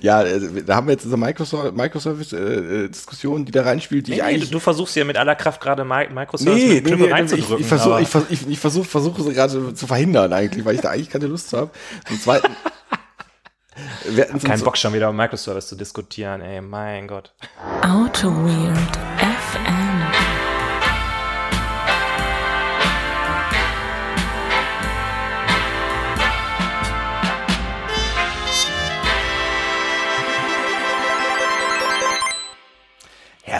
Ja, äh, da haben wir jetzt diese Microservice-Diskussion, die da reinspielt, die Nee, ich eigentlich. du, versuchst ja mit aller Kraft gerade Mi- Microsoft Nee, mit nee, nee, ich, reinzudrücken. ich versuche ich, vers- ich, ich versuch, versuche sie gerade zu verhindern eigentlich, weil ich da eigentlich keine Lust habe. Zum Zweiten. wir keinen Bock schon wieder um Microservice zu diskutieren, ey, mein Gott. Auto Weird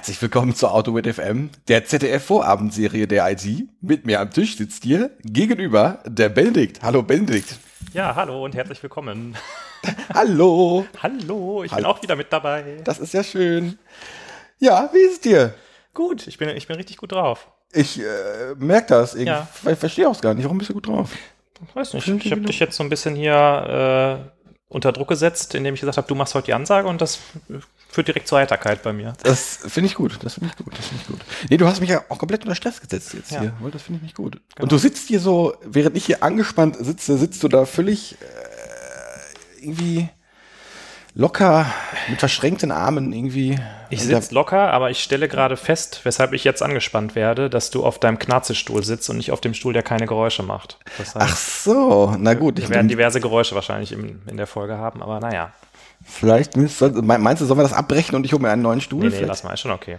Herzlich willkommen zur Auto with FM, der ZDF-Vorabendserie der IT. Mit mir am Tisch sitzt hier gegenüber der Benedikt. Hallo Benedikt. Ja, hallo und herzlich willkommen. Hallo. Hallo, ich bin Hallo. auch wieder mit dabei. Das ist ja schön. Ja, wie ist es dir? Gut, ich bin, ich bin richtig gut drauf. Ich äh, merke das. Ich Ja. ver- verstehe auch gar nicht. Warum bist du gut drauf? Weiß nicht, ich habe dich jetzt so ein bisschen hier äh, unter Druck gesetzt, indem ich gesagt habe, du machst heute die Ansage und das führt direkt zur Heiterkeit bei mir. Das finde ich gut. Das finde ich gut. Das finde ich gut. Nee, du hast mich ja auch komplett unter Stress gesetzt jetzt Ja. hier. Weil Das finde ich nicht gut. Genau. Und du sitzt hier so, während ich hier angespannt sitze, sitzt du da völlig äh, irgendwie locker mit verschränkten Armen irgendwie. Ich da- sitze locker, aber ich stelle gerade fest, weshalb ich jetzt angespannt werde, dass du auf deinem Knarzestuhl sitzt und nicht auf dem Stuhl, der keine Geräusche macht. Das heißt, Ach so, na gut. wir werden diverse Geräusche wahrscheinlich im, in der Folge haben, aber naja. vielleicht meinst du, sollen wir das abbrechen und ich hole mir einen neuen Stuhl? Nee, nee, Vielleicht- lass mal, ist schon okay.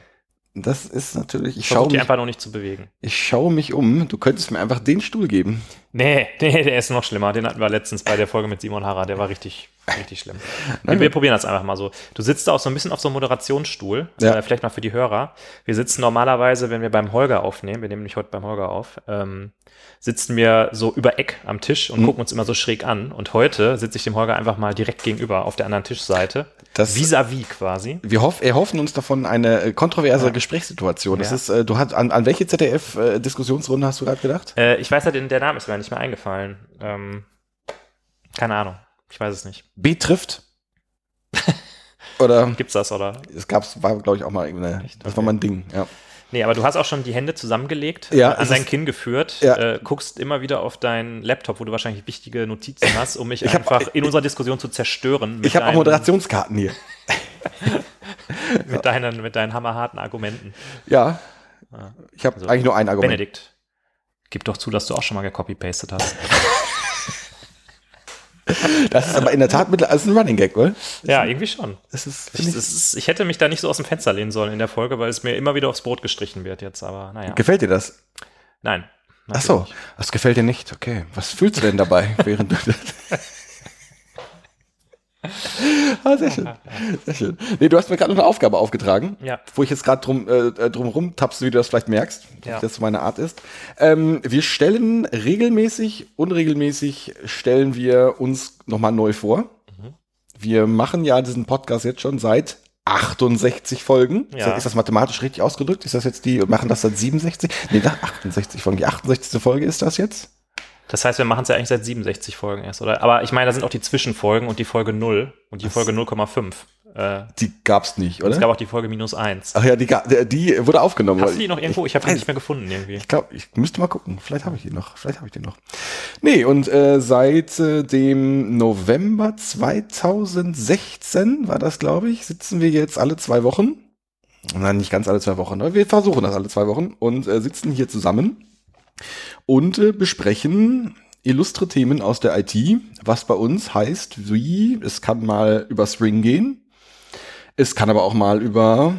Das ist natürlich, ich schaue mich, einfach noch nicht zu bewegen. ich schaue mich um. Du könntest mir einfach den Stuhl geben. Nee, nee, der ist noch schlimmer. Den hatten wir letztens bei der Folge mit Simon Harrer. Der war richtig, richtig schlimm. Wir, wir probieren das einfach mal so. Du sitzt da auch so ein bisschen auf so einem Moderationsstuhl. Ja. Äh, vielleicht mal für die Hörer. Wir sitzen normalerweise, wenn wir beim Holger aufnehmen, wir nehmen nämlich heute beim Holger auf, ähm, sitzen wir so über Eck am Tisch und gucken uns immer so schräg an. Und heute sitze ich dem Holger einfach mal direkt gegenüber auf der anderen Tischseite. Das- Vis-à-vis quasi. Wir hoff, erhoffen uns davon eine äh, kontroverse Gesprächssituation. Das Ja. ist, äh, du hast an, an welche ZDF-Diskussionsrunde hast du gerade gedacht? Äh, ich weiß ja, den, der Name ist mir nicht mehr eingefallen. Ähm, keine Ahnung. Ich weiß es nicht. B trifft. Oder Gibt's das, oder? es gab's, war glaube ich auch mal irgendeine, Echt? das war mal ein Ding. Ja. Nee, aber du hast auch schon die Hände zusammengelegt, Ja, äh, an dein Kinn geführt, Ja. äh, guckst immer wieder auf deinen Laptop, wo du wahrscheinlich wichtige Notizen hast, um mich Ich hab- einfach in unserer Diskussion zu zerstören. mit Ich habe auch Moderationskarten hier. Mit deinen, mit deinen hammerharten Argumenten. Ja. Ich habe Also, eigentlich nur ein Argument. Benedikt, gib doch zu, dass du auch schon mal gecopy-pastet hast. Das ist aber in der Tat mit, also ein Running Gag, oder? ja, irgendwie schon. Das ist, Ich, es ist, ich hätte mich da nicht so aus dem Fenster lehnen sollen in der Folge, weil es mir immer wieder aufs Brot gestrichen wird jetzt, aber naja. gefällt dir das? Nein. Ach so, das gefällt dir nicht. Okay, was fühlst du denn dabei, während du ah, sehr schön. Sehr schön. Nee, du hast mir gerade noch eine Aufgabe aufgetragen. Ja. Wo ich jetzt gerade drum, äh, drum rumtapse, wie du das vielleicht merkst, dass Ja. das so meine Art ist. Ähm, wir stellen regelmäßig, unregelmäßig stellen wir uns nochmal neu vor. Mhm. Wir machen ja diesen Podcast jetzt schon seit 68 Folgen. Ja. Ist das mathematisch richtig ausgedrückt? Ist das jetzt die, machen das seit 67? Nee, nach 68 Folgen. Die 68. Folge ist das jetzt? Das heißt, wir machen es ja eigentlich seit 67 Folgen erst, oder? Aber ich meine, da sind auch die Zwischenfolgen und die Folge 0 und die Folge 0,5. Äh, Die gab's nicht, und es oder? gab auch die Folge minus 1. Ach ja, die, die, wurde aufgenommen. Hast du die noch irgendwo? Ich habe die nicht mehr gefunden irgendwie. Ich glaube, ich müsste mal gucken. Vielleicht habe ich die noch. Vielleicht habe ich die noch. Nee, und äh, seit äh, dem November 2016 war das, glaube ich, sitzen wir jetzt alle zwei Wochen. Nein, nicht ganz alle zwei Wochen, aber wir versuchen das alle zwei Wochen und äh, sitzen hier zusammen und äh, besprechen illustre Themen aus der IT, was bei uns heißt, wie es kann mal über Spring gehen, es kann aber auch mal über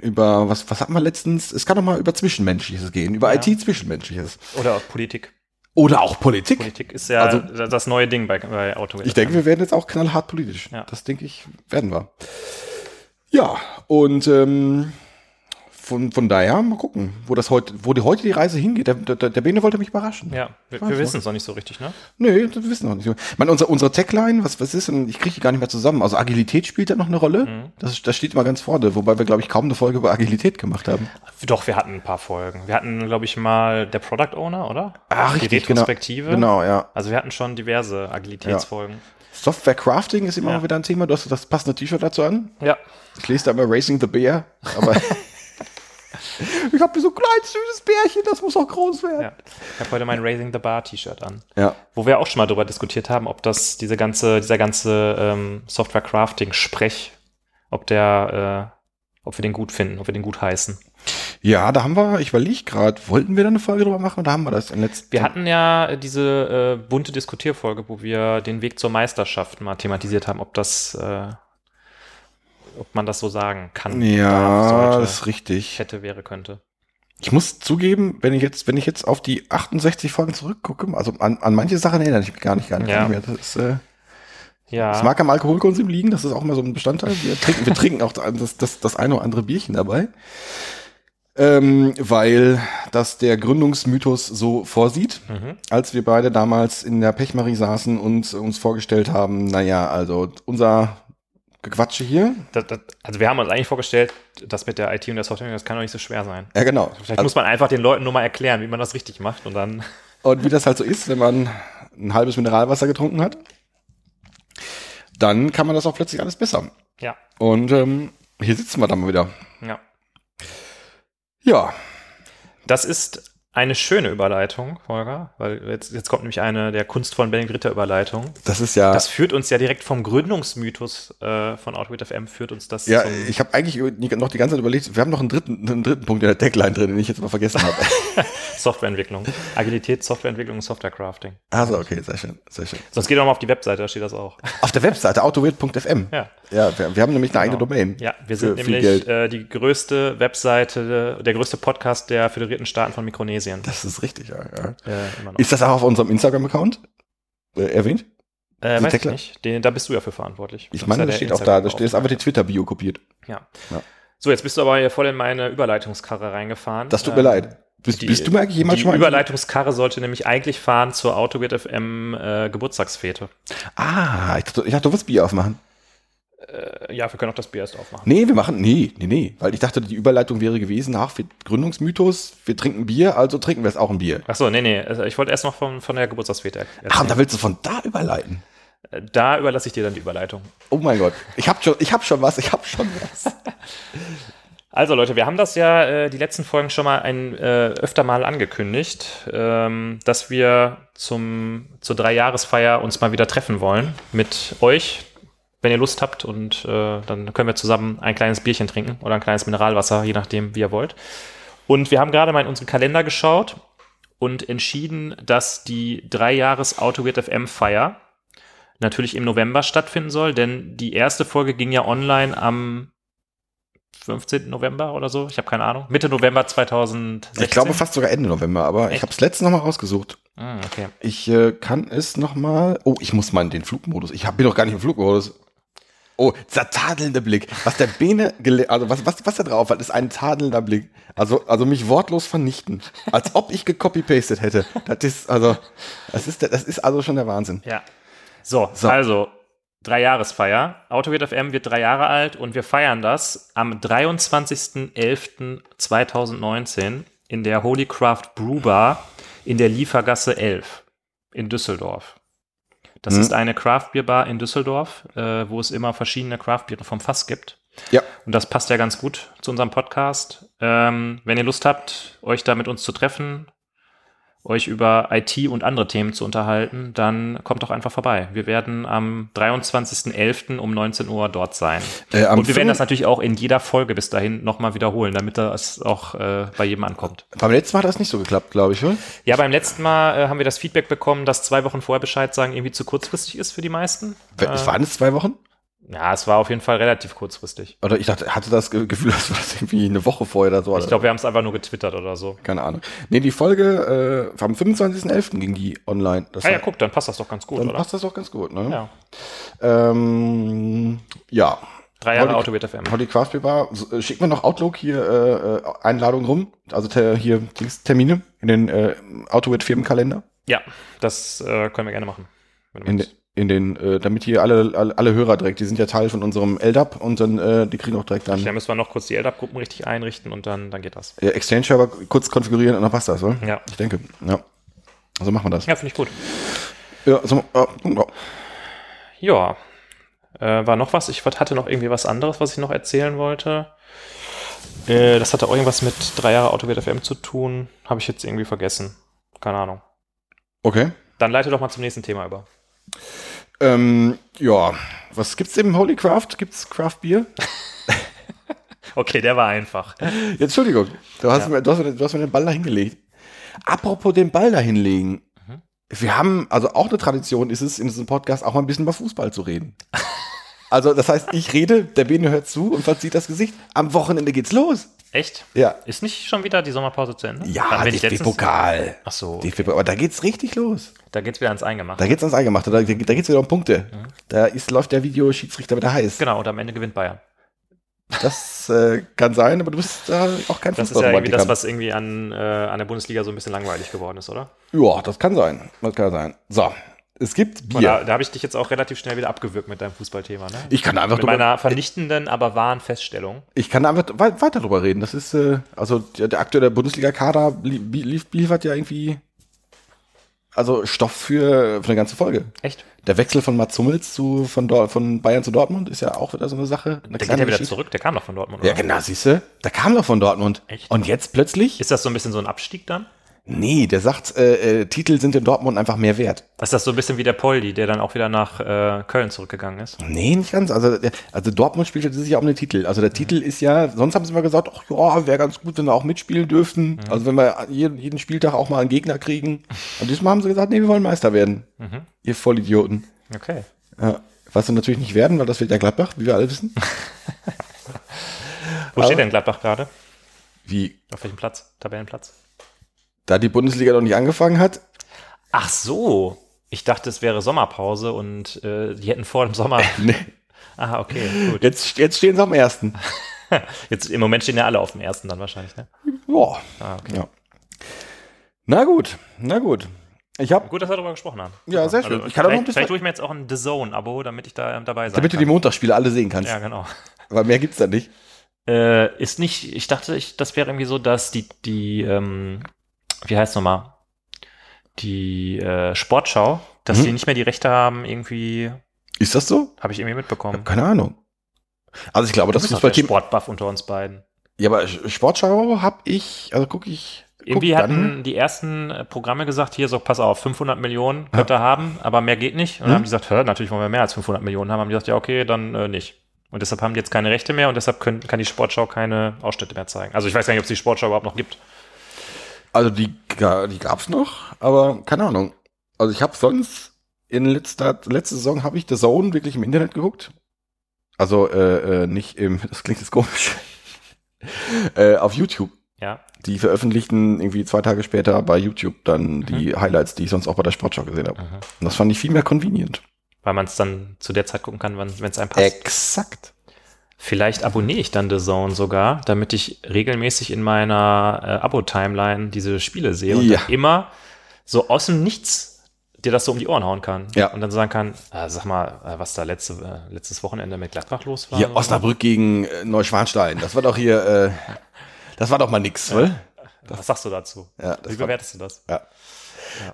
über was was hatten wir letztens? Es kann auch mal über Zwischenmenschliches gehen, über Ja. IT Zwischenmenschliches Oder auch Politik. oder auch Politik. Politik ist ja Also- das neue Ding bei, bei Auto. Ich denke, wir werden jetzt auch knallhart politisch. Ja. Das denke ich, werden wir. Ja, und ähm, von, von daher mal gucken, wo das heute, wo die heute die Reise hingeht. Der, der, der Bene wollte mich überraschen. Ja, wir, wir wissen es noch nicht so richtig, ne? Nee, das wissen wir noch nicht. Ich meine, unsere, unsere Tagline, was, was ist denn? Ich kriege die gar nicht mehr zusammen. Also Agilität spielt da noch eine Rolle. Mhm. Das, das steht immer ganz vorne, wobei wir, glaube ich, kaum eine Folge über Agilität gemacht haben. Doch, wir hatten ein paar Folgen. Wir hatten, glaube ich, mal der Product Owner, oder? Ach, Die richtig, genau. Retrospektive. Genau, ja. Also wir hatten schon diverse Agilitätsfolgen. Software Crafting ist immer Ja. wieder ein Thema. Du hast das passende T-Shirt dazu an. Ja. Ich lese da immer Racing the Bear, aber Ich habe so ein kleines süßes Bärchen, das muss auch groß werden. Ja. Ich habe heute mein Raising the Bar T-Shirt an. Ja. Wo wir auch schon mal darüber diskutiert haben, ob das diese ganze, dieser ganze ähm, Software-Crafting-Sprech, ob der, äh, ob wir den gut finden, ob wir den gut heißen. Ja, da haben wir, ich überlege gerade, wollten wir da eine Folge drüber machen oder haben wir das in letzten Wir hatten ja diese äh, bunte Diskutierfolge, wo wir den Weg zur Meisterschaft mal thematisiert haben, ob das, äh, ob man das so sagen kann. Ja, sollte, das ist richtig. hätte, wäre, könnte. Ich muss zugeben, wenn ich jetzt, wenn ich jetzt auf die 68 Folgen zurückgucke, also an, an manche Sachen erinnere ich mich gar nicht, gar nicht Ja. mehr. Das ist, äh, Ja. Es mag am Alkoholkonsum liegen, das ist auch mal so ein Bestandteil. Wir trinken, wir trinken auch das, das, das eine oder andere Bierchen dabei. Ähm, weil das der Gründungsmythos so vorsieht, Mhm. als wir beide damals in der Pechmarie saßen und uns vorgestellt haben, naja, also unser Gequatsche hier. Das, das, also wir haben uns eigentlich vorgestellt, das mit der IT und der Software, das kann doch nicht so schwer sein. Ja, genau. Vielleicht muss man einfach den Leuten nur mal erklären, wie man das richtig macht und dann. Und wie das halt so ist, wenn man ein halbes Mineralwasser getrunken hat, dann kann man das auch plötzlich alles besser. Ja, Und ähm, hier sitzen wir dann mal wieder. ja. Ja, Das ist eine schöne Überleitung, Holger, weil jetzt, jetzt kommt nämlich eine der kunstvollen Benning Ritter Überleitung. das ist ja. Das führt uns ja direkt vom Gründungsmythos äh, von Outwit FM, führt uns das Ja, zum, ich habe eigentlich noch die ganze Zeit überlegt, wir haben noch einen dritten, einen dritten Punkt in der Deckline drin, den ich jetzt mal vergessen habe. Softwareentwicklung. Agilität, Softwareentwicklung und Softwarecrafting. also, okay, sehr schön, sehr schön. Sonst geht doch mal auf die Webseite, da steht das auch. Auf der Webseite autowirt.fm. Ja. Ja, wir, wir haben nämlich eine eigene Genau. Domain. Ja, wir sind nämlich äh, die größte Webseite, der größte Podcast der föderierten Staaten von Mikronesien. Das ist richtig, ja. ja. Äh. Ist das auch auf unserem Instagram-Account äh, erwähnt? äh, die weiß ich nicht. Den, da bist du ja für verantwortlich. Ich Das meine, das steht auch da, da Instagram- steht ist einfach die Twitter-Bio kopiert. Ja. Ja. So, jetzt bist du aber hier voll in meine Überleitungskarre reingefahren. Das tut mir Ähm, leid. Bist, die- bist du mir eigentlich jemals die schon mal... Überleitungskarre sollte nämlich eigentlich fahren zur AutoGate FM äh, Geburtstagsfete. Ah, ich dachte, ich dachte, du willst Bier aufmachen. Äh, ja, wir können auch das Bier erst aufmachen. Nee, wir machen, nee, nee, nee. Weil ich dachte, die Überleitung wäre gewesen, ach, wir, Gründungsmythos, wir trinken Bier, also trinken wir jetzt auch ein Bier. Achso, nee, nee. also Ich wollte erst noch von, von der Geburtstagsfete er- Ach, und erzählen. da willst du von da überleiten? Äh, da überlasse ich dir dann die Überleitung. Oh mein Gott. Ich hab schon, ich hab schon was, ich hab schon was. Also Leute, wir haben das ja äh, die letzten Folgen schon mal ein, äh, öfter mal angekündigt, ähm, dass wir zum, zur Dreijahresfeier uns mal wieder treffen wollen mit euch, wenn ihr Lust habt und äh, dann können wir zusammen ein kleines Bierchen trinken oder ein kleines Mineralwasser, je nachdem, wie ihr wollt. Und wir haben gerade mal in unseren Kalender geschaut und entschieden, dass die Dreijahres Autogate FM Feier natürlich im November stattfinden soll, denn die erste Folge ging ja online am 15. November oder so, ich habe keine Ahnung. Mitte November 2016. Ich glaube fast sogar Ende November, aber ich Echt? habe es letztens noch mal rausgesucht. Ah, okay. Ich äh, kann es noch mal. Oh, ich muss mal in den Flugmodus. Ich hab, bin doch gar nicht im Flugmodus. Oh, dieser tadelnde Blick. Was der Bene, also was, was, was er drauf hat, ist ein tadelnder Blick. Also, also mich wortlos vernichten. Als ob ich gecopy-pasted hätte. Das ist, also, das ist, das ist also schon der Wahnsinn. Ja. So, So. also Dreijahresfeier. Autogate FM wird drei Jahre alt und wir feiern das am 23.11.2019 in der Holy Craft Brew Bar in der Liefergasse 11 in Düsseldorf. Das Mhm. ist eine Craft Beer Bar in Düsseldorf, äh, wo es immer verschiedene Craft Biere vom Fass gibt. Ja. Und das passt ja ganz gut zu unserem Podcast. Ähm, wenn ihr Lust habt, euch da mit uns zu treffen, euch über IT und andere Themen zu unterhalten, dann kommt doch einfach vorbei. Wir werden am 23.11. um 19 Uhr dort sein. Äh, und wir werden das natürlich auch in jeder Folge bis dahin nochmal wiederholen, damit das auch äh, bei jedem ankommt. Beim letzten Mal hat das nicht so geklappt, glaube ich, oder? Ja, beim letzten Mal äh, haben wir das Feedback bekommen, dass zwei Wochen vorher Bescheid sagen irgendwie zu kurzfristig ist für die meisten. Äh, Äh, waren es zwei Wochen? Ja, es war auf jeden Fall relativ kurzfristig. Oder ich dachte, hatte das Ge- Gefühl, das war das irgendwie eine Woche vorher oder so. Ich glaube, wir haben es einfach nur getwittert oder so. Keine Ahnung. Nee, die Folge äh, am 25.11. ging die online. Das Ah ja, guck, dann passt das doch ganz gut, dann oder? passt das doch ganz gut, ne? Ja. Ähm, ja. Drei Jahre Autobit FM. Holly Craft Beer Bar. Schickt mir noch Outlook hier äh, äh, Einladung rum. Also ter, hier Termine in den äh, Autowit Firmenkalender. Ja, das äh, können wir gerne machen. wenn du In, in den, äh, damit hier alle, alle, alle Hörer direkt, die sind ja Teil von unserem LDAP und dann, äh, die kriegen auch direkt dann Da müssen wir noch kurz die LDAP-Gruppen richtig einrichten und dann, dann geht das. äh, Exchange-Server kurz konfigurieren und dann passt das, oder? Ja. Ich denke, ja. Also machen wir das. Ja, finde ich gut. Ja, so, äh, ja. Ja. Äh, war noch was? Ich hatte noch irgendwie was anderes, was ich noch erzählen wollte. Äh, das hatte auch irgendwas mit drei Jahre Autowert FM zu tun. Habe ich jetzt irgendwie vergessen. Keine Ahnung. Okay. Dann leite doch mal zum nächsten Thema über. Ähm, ja, was gibt's im Holy Craft? Gibt's Craft Bier? Okay, der war einfach. Jetzt, Entschuldigung, du hast, Ja. mir, du, hast mir, du hast mir den Ball da hingelegt. Apropos den Ball da hinlegen. Mhm. Wir haben, also auch eine Tradition ist es, in diesem Podcast auch mal ein bisschen über Fußball zu reden. Also, das heißt, ich rede, der Bene hört zu und verzieht das Gesicht. Am Wochenende geht's los. Echt? Ja. Ist nicht schon wieder die Sommerpause zu Ende? Ja, DFB-Pokal. Ach so, DFB aber da geht's richtig los. da geht's wieder ans Eingemachte. Da geht's ans Eingemachte. Da, da geht's wieder um Punkte. Da ist, läuft der Videoschiedsrichter wieder heiß. Genau, und am Ende gewinnt Bayern. Das äh, kann sein, aber du bist da auch kein Das ist ja irgendwie das, was irgendwie an, äh, an der Bundesliga so ein bisschen langweilig geworden ist, oder? Ja, das kann sein. Das kann sein. So, es gibt Bier. da, da habe ich dich jetzt auch relativ schnell wieder abgewürgt mit deinem Fußballthema, ne? Ich kann einfach mit meiner vernichtenden, aber wahren Feststellung. ich kann einfach wei- weiter drüber reden. Das ist, äh, also der, der aktuelle Bundesliga-Kader li lief, liefert ja irgendwie, also Stoff für, für eine ganze Folge. Echt? Der Wechsel von Mats Hummels zu, von, Dor von Bayern zu Dortmund ist ja auch wieder so eine Sache. Eine Der geht ja wieder Geschichte. zurück, der kam doch von Dortmund, Ja, oder? genau, siehst du? Da kam doch von Dortmund. Echt? Und jetzt plötzlich? Ist das so ein bisschen so ein Abstieg dann? Nee, der sagt, äh, äh, Titel sind in Dortmund einfach mehr wert. Ist das so ein bisschen wie der Poldi, der dann auch wieder nach äh, Köln zurückgegangen ist? Nee, nicht ganz. Also, also Dortmund spielt sich ja um den Titel. Also der Titel ist ja, sonst haben sie immer gesagt, ach ja, wäre ganz gut, wenn wir auch mitspielen dürften. Also wenn wir jeden, jeden Spieltag auch mal einen Gegner kriegen. Und diesmal haben sie gesagt, nee, wir wollen Meister werden. Mhm. Ihr Vollidioten. Okay. Ja. Was sie natürlich nicht werden, weil das wird ja Gladbach, wie wir alle wissen. Wo Aber- steht denn Gladbach gerade? Wie, Auf welchem Platz? Tabellenplatz? Da die Bundesliga noch nicht angefangen hat. Ach so. Ich dachte, es wäre Sommerpause und äh, die hätten vor dem Sommer. Nee. Aha, okay, gut. Jetzt, jetzt stehen sie am ersten. Jetzt im Moment stehen ja alle auf dem ersten dann wahrscheinlich, ne? Boah. Ah, okay. Ja. Na gut, na gut. Ich habe, Gut, dass wir darüber gesprochen haben. Ja, sehr schön. Ich kann auch noch ein vielleicht, vielleicht tue ich mir jetzt auch ein The Zone-Abo, damit ich da ähm, dabei sein damit du kann. die Montagsspiele alle sehen kannst. ja, genau. Weil mehr gibt's da nicht. Äh, ist nicht, ich dachte, ich, das wäre irgendwie so, dass die, die, ähm, wie heißt nochmal? Die äh, Sportschau, dass Mhm. die nicht mehr die Rechte haben, irgendwie, Ist das so? habe ich irgendwie Ich mitbekommen. hab keine Ahnung. Also ich glaube, das Du doch der Fußballteam. Sportbuff unter uns beiden. Ja, aber Sch- Sportschau habe ich, also gucke ich. guck Irgendwie hatten die ersten äh, Programme gesagt, hier so, pass auf, 500 Millionen könnt ihr haben, aber mehr geht nicht. Und Mhm. dann haben die gesagt, hör, natürlich wollen wir mehr als 500 Millionen haben. Haben die gesagt, ja, okay, dann äh, nicht. Und deshalb haben die jetzt keine Rechte mehr und deshalb können, kann die Sportschau keine Ausschnitte mehr zeigen. Also ich weiß gar nicht, ob es die Sportschau überhaupt noch gibt. Also die, die gab's noch, aber keine Ahnung. Also ich habe sonst in letzter letzte Saison habe ich The Zone wirklich im Internet geguckt. Also äh, äh, nicht im, das klingt jetzt komisch. äh, auf YouTube. Ja. Die veröffentlichten irgendwie zwei Tage später bei YouTube dann die Highlights, die ich sonst auch bei der Sportschau gesehen habe. Mhm. Und das fand ich viel mehr convenient. Weil man es dann zu der Zeit gucken kann, wenn es einem passt. Exakt. Vielleicht abonniere ich dann The Zone sogar, damit ich regelmäßig in meiner äh, Abo-Timeline diese Spiele sehe und Ja. immer so aus dem Nichts dir das so um die Ohren hauen kann. Ja. Und dann sagen kann, äh, sag mal, äh, was da letzte, äh, letztes Wochenende mit Gladbach los war. Oder so. Osnabrück gegen äh, Neuschwanstein. Das war doch hier, äh, das war doch mal nix, oder? Was sagst du dazu? Ja, Wie war, bewertest du das?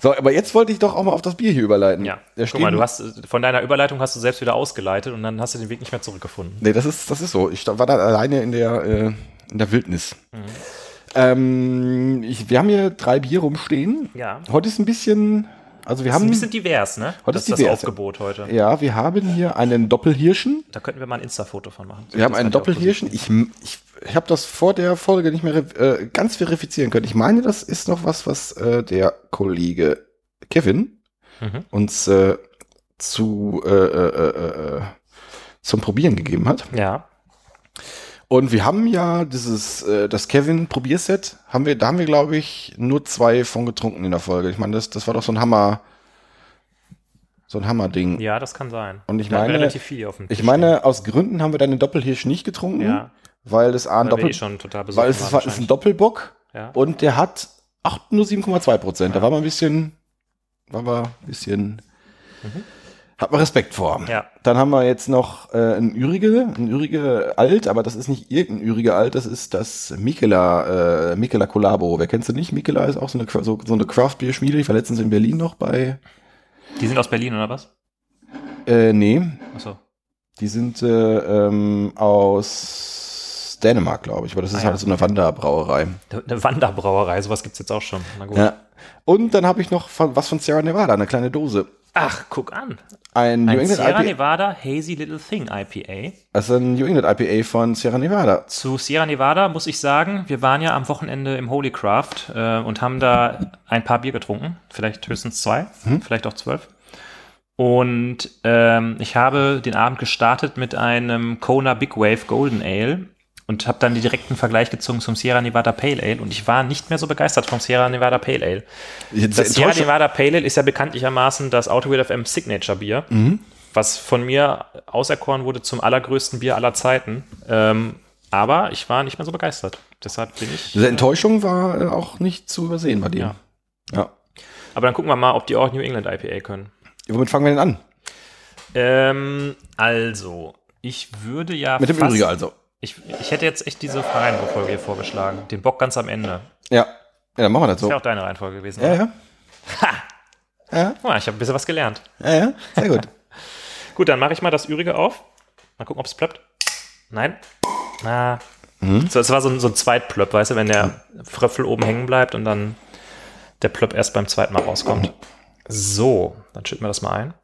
So, aber jetzt wollte ich doch auch mal auf das Bier hier überleiten. Ja. Der Guck mal, du hast von deiner Überleitung hast du selbst wieder ausgeleitet und dann hast du den Weg nicht mehr zurückgefunden. Nee, das ist, das ist so. Ich war da alleine in der, äh, in der Wildnis. Mhm. Ähm, ich, wir haben hier drei Bier rumstehen. Ja. Heute ist ein bisschen, also wir Das ist haben, ein bisschen divers, ne? Heute das ist ist das divers, Aufgebot heute. ja, wir haben hier einen Doppelhirschen. Da könnten wir mal ein Insta-Foto von machen. Wir haben einen Doppelhirschen. Ich, ich, ich habe das vor der Folge nicht mehr äh, ganz verifizieren können. Ich meine, das ist noch was, was äh, der Kollege Kevin Mhm. uns äh, zu, äh, äh, äh, zum Probieren gegeben hat. Ja. Und wir haben ja dieses, äh, das Kevin Probierset, haben wir, da haben wir, glaube ich, nur zwei von getrunken in der Folge. Ich meine, das, das war doch so ein Hammer, so ein Hammerding. Ja, das kann sein. Und ich Da meine- relativ viel auf dem Ich Tisch meine, aus Gründen haben wir deinen Doppelhirsch nicht getrunken, ja, weil das A ein Doppel, eh schon total besorgt weil es ist, war- ist ein Doppelbock Ja. und der hat acht, nur 7,2 Prozent. Da war man ein bisschen, war man ein bisschen, hat man Respekt vor. Ja. Dann haben wir jetzt noch äh, ein Ürige, ein Ürige Alt, aber das ist nicht irgendein Ürige Alt, das ist das Mikela, äh, Mikela Collabo. Wer kennst du nicht? Mikela ist auch so eine, so, so eine Craft-Bier-Schmiede, die war letztens in Berlin noch bei, Die sind aus Berlin, oder was? äh, nee, Achso. die sind äh, ähm, aus Dänemark, glaube ich. Aber das ist Ah, ja. halt so eine Wanderbrauerei. Eine Wanderbrauerei, sowas gibt's jetzt auch schon. Na gut. Ja. Und dann habe ich noch von, was von Sierra Nevada, eine kleine Dose. Ach, guck an. Ein New Ein England Sierra IPA. Nevada Hazy Little Thing IPA. Ist ein New England IPA von Sierra Nevada. Zu Sierra Nevada muss ich sagen, wir waren ja am Wochenende im Holy Craft äh, und haben da ein paar Bier getrunken. Vielleicht höchstens zwei, vielleicht auch zwölf. Und ähm, ich habe den Abend gestartet mit einem Kona Big Wave Golden Ale und habe dann den direkten Vergleich gezogen zum Sierra Nevada Pale Ale und ich war nicht mehr so begeistert vom Sierra Nevada Pale Ale. Jetzt Das Sierra Nevada Pale Ale ist ja bekanntlichermaßen das Autowheel FM Signature Bier, was von mir auserkoren wurde zum allergrößten Bier aller Zeiten. Ähm, aber ich war nicht mehr so begeistert. Deshalb bin ich. Diese Enttäuschung war äh, auch nicht zu übersehen bei dir. Ja. ja. Aber dann gucken wir mal, ob die auch New England IPA können. Womit fangen wir denn an? Ähm, also, ich würde ja. Mit dem Übrigen also. Ich, ich hätte jetzt echt diese Reihenfolge hier vorgeschlagen. Den Bock ganz am Ende. Ja. Ja, dann machen wir das Das so. wäre auch deine Reihenfolge gewesen. Ja, oder? ja. Ja, Guck mal, ich habe ein bisschen was gelernt. ja, ja. Sehr gut. Gut, dann mache ich mal das Übrige auf. Mal gucken, ob es plöppt. Nein. Na. So, es war so ein, so ein Zweitplöpp, weißt du, wenn der Fröffel oben hängen bleibt und dann der Plöpp erst beim zweiten Mal rauskommt. So, dann schütten wir das mal ein.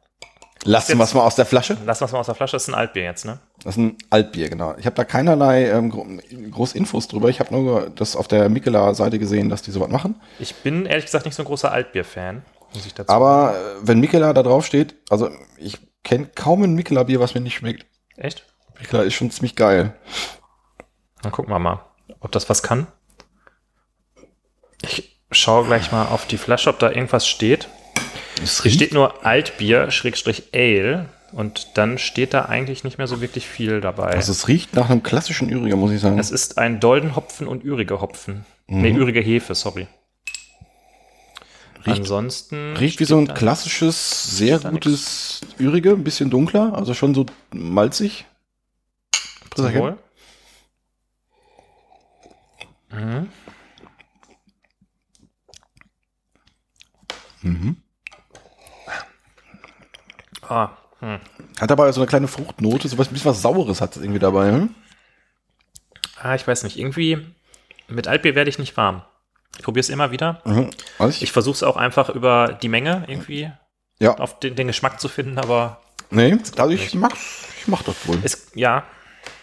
Lassen wir es mal aus der Flasche. Lassen wir es mal aus der Flasche. Das ist ein Altbier jetzt, ne? Das ist ein Altbier, genau. Ich habe da keinerlei ähm, gro groß Infos drüber. Ich habe nur das auf der Mikela-Seite gesehen, dass die sowas machen. Ich bin ehrlich gesagt nicht so ein großer Altbier-Fan, muss ich dazu Aber äh, wenn Mikela da drauf steht, also ich kenne kaum ein Mikela-Bier, was mir nicht schmeckt. Echt? Mikela ist schon ziemlich geil. Dann gucken wir mal, ob das was kann. Ich schaue gleich mal auf die Flasche, ob da irgendwas steht. Es Hier steht nur Altbier, Schrägstrich Ale. Und dann steht da eigentlich nicht mehr so wirklich viel dabei. also es riecht nach einem klassischen Üriger, muss ich sagen. es ist ein Doldenhopfen und Ürige Hopfen. Nee, Ürige Hefe, sorry. Riecht- Ansonsten. Riecht wie so ein klassisches, sehr gutes Ürige, ein bisschen dunkler, also schon so malzig. Wohl. Mhm. Mhm. Ah, hm. Hat aber so eine kleine Fruchtnote, so was, ein bisschen was Saures hat es irgendwie dabei. Hm? ah, ich weiß nicht. Irgendwie mit Altbier werde ich nicht warm. Ich probiere es immer wieder. Mhm. Ich, Ich versuche es auch einfach über die Menge irgendwie ja, auf den, den Geschmack zu finden, aber nee, also ich mag's, ich mach das wohl. es, ja.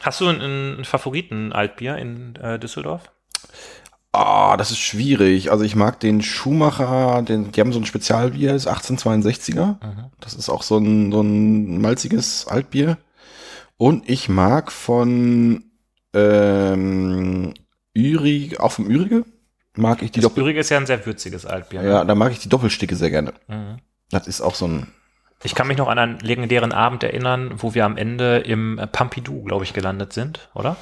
Hast du einen, einen Favoriten-Altbier in äh, Düsseldorf? Ah, das ist schwierig. Also ich mag den Schumacher, den, die haben so ein Spezialbier, das 1862er. Das ist auch so ein, so ein malziges Altbier. Und ich mag von ähm, Ürig, auch vom Ürige, mag ich die Das Doppel Ürige ist ja ein sehr würziges Altbier. ne? ja, da mag ich die Doppelsticke sehr gerne. Mhm. Das ist auch so ein Ich kann mich noch an einen legendären Abend erinnern, wo wir am Ende im Pompidou, glaube ich, gelandet sind, oder?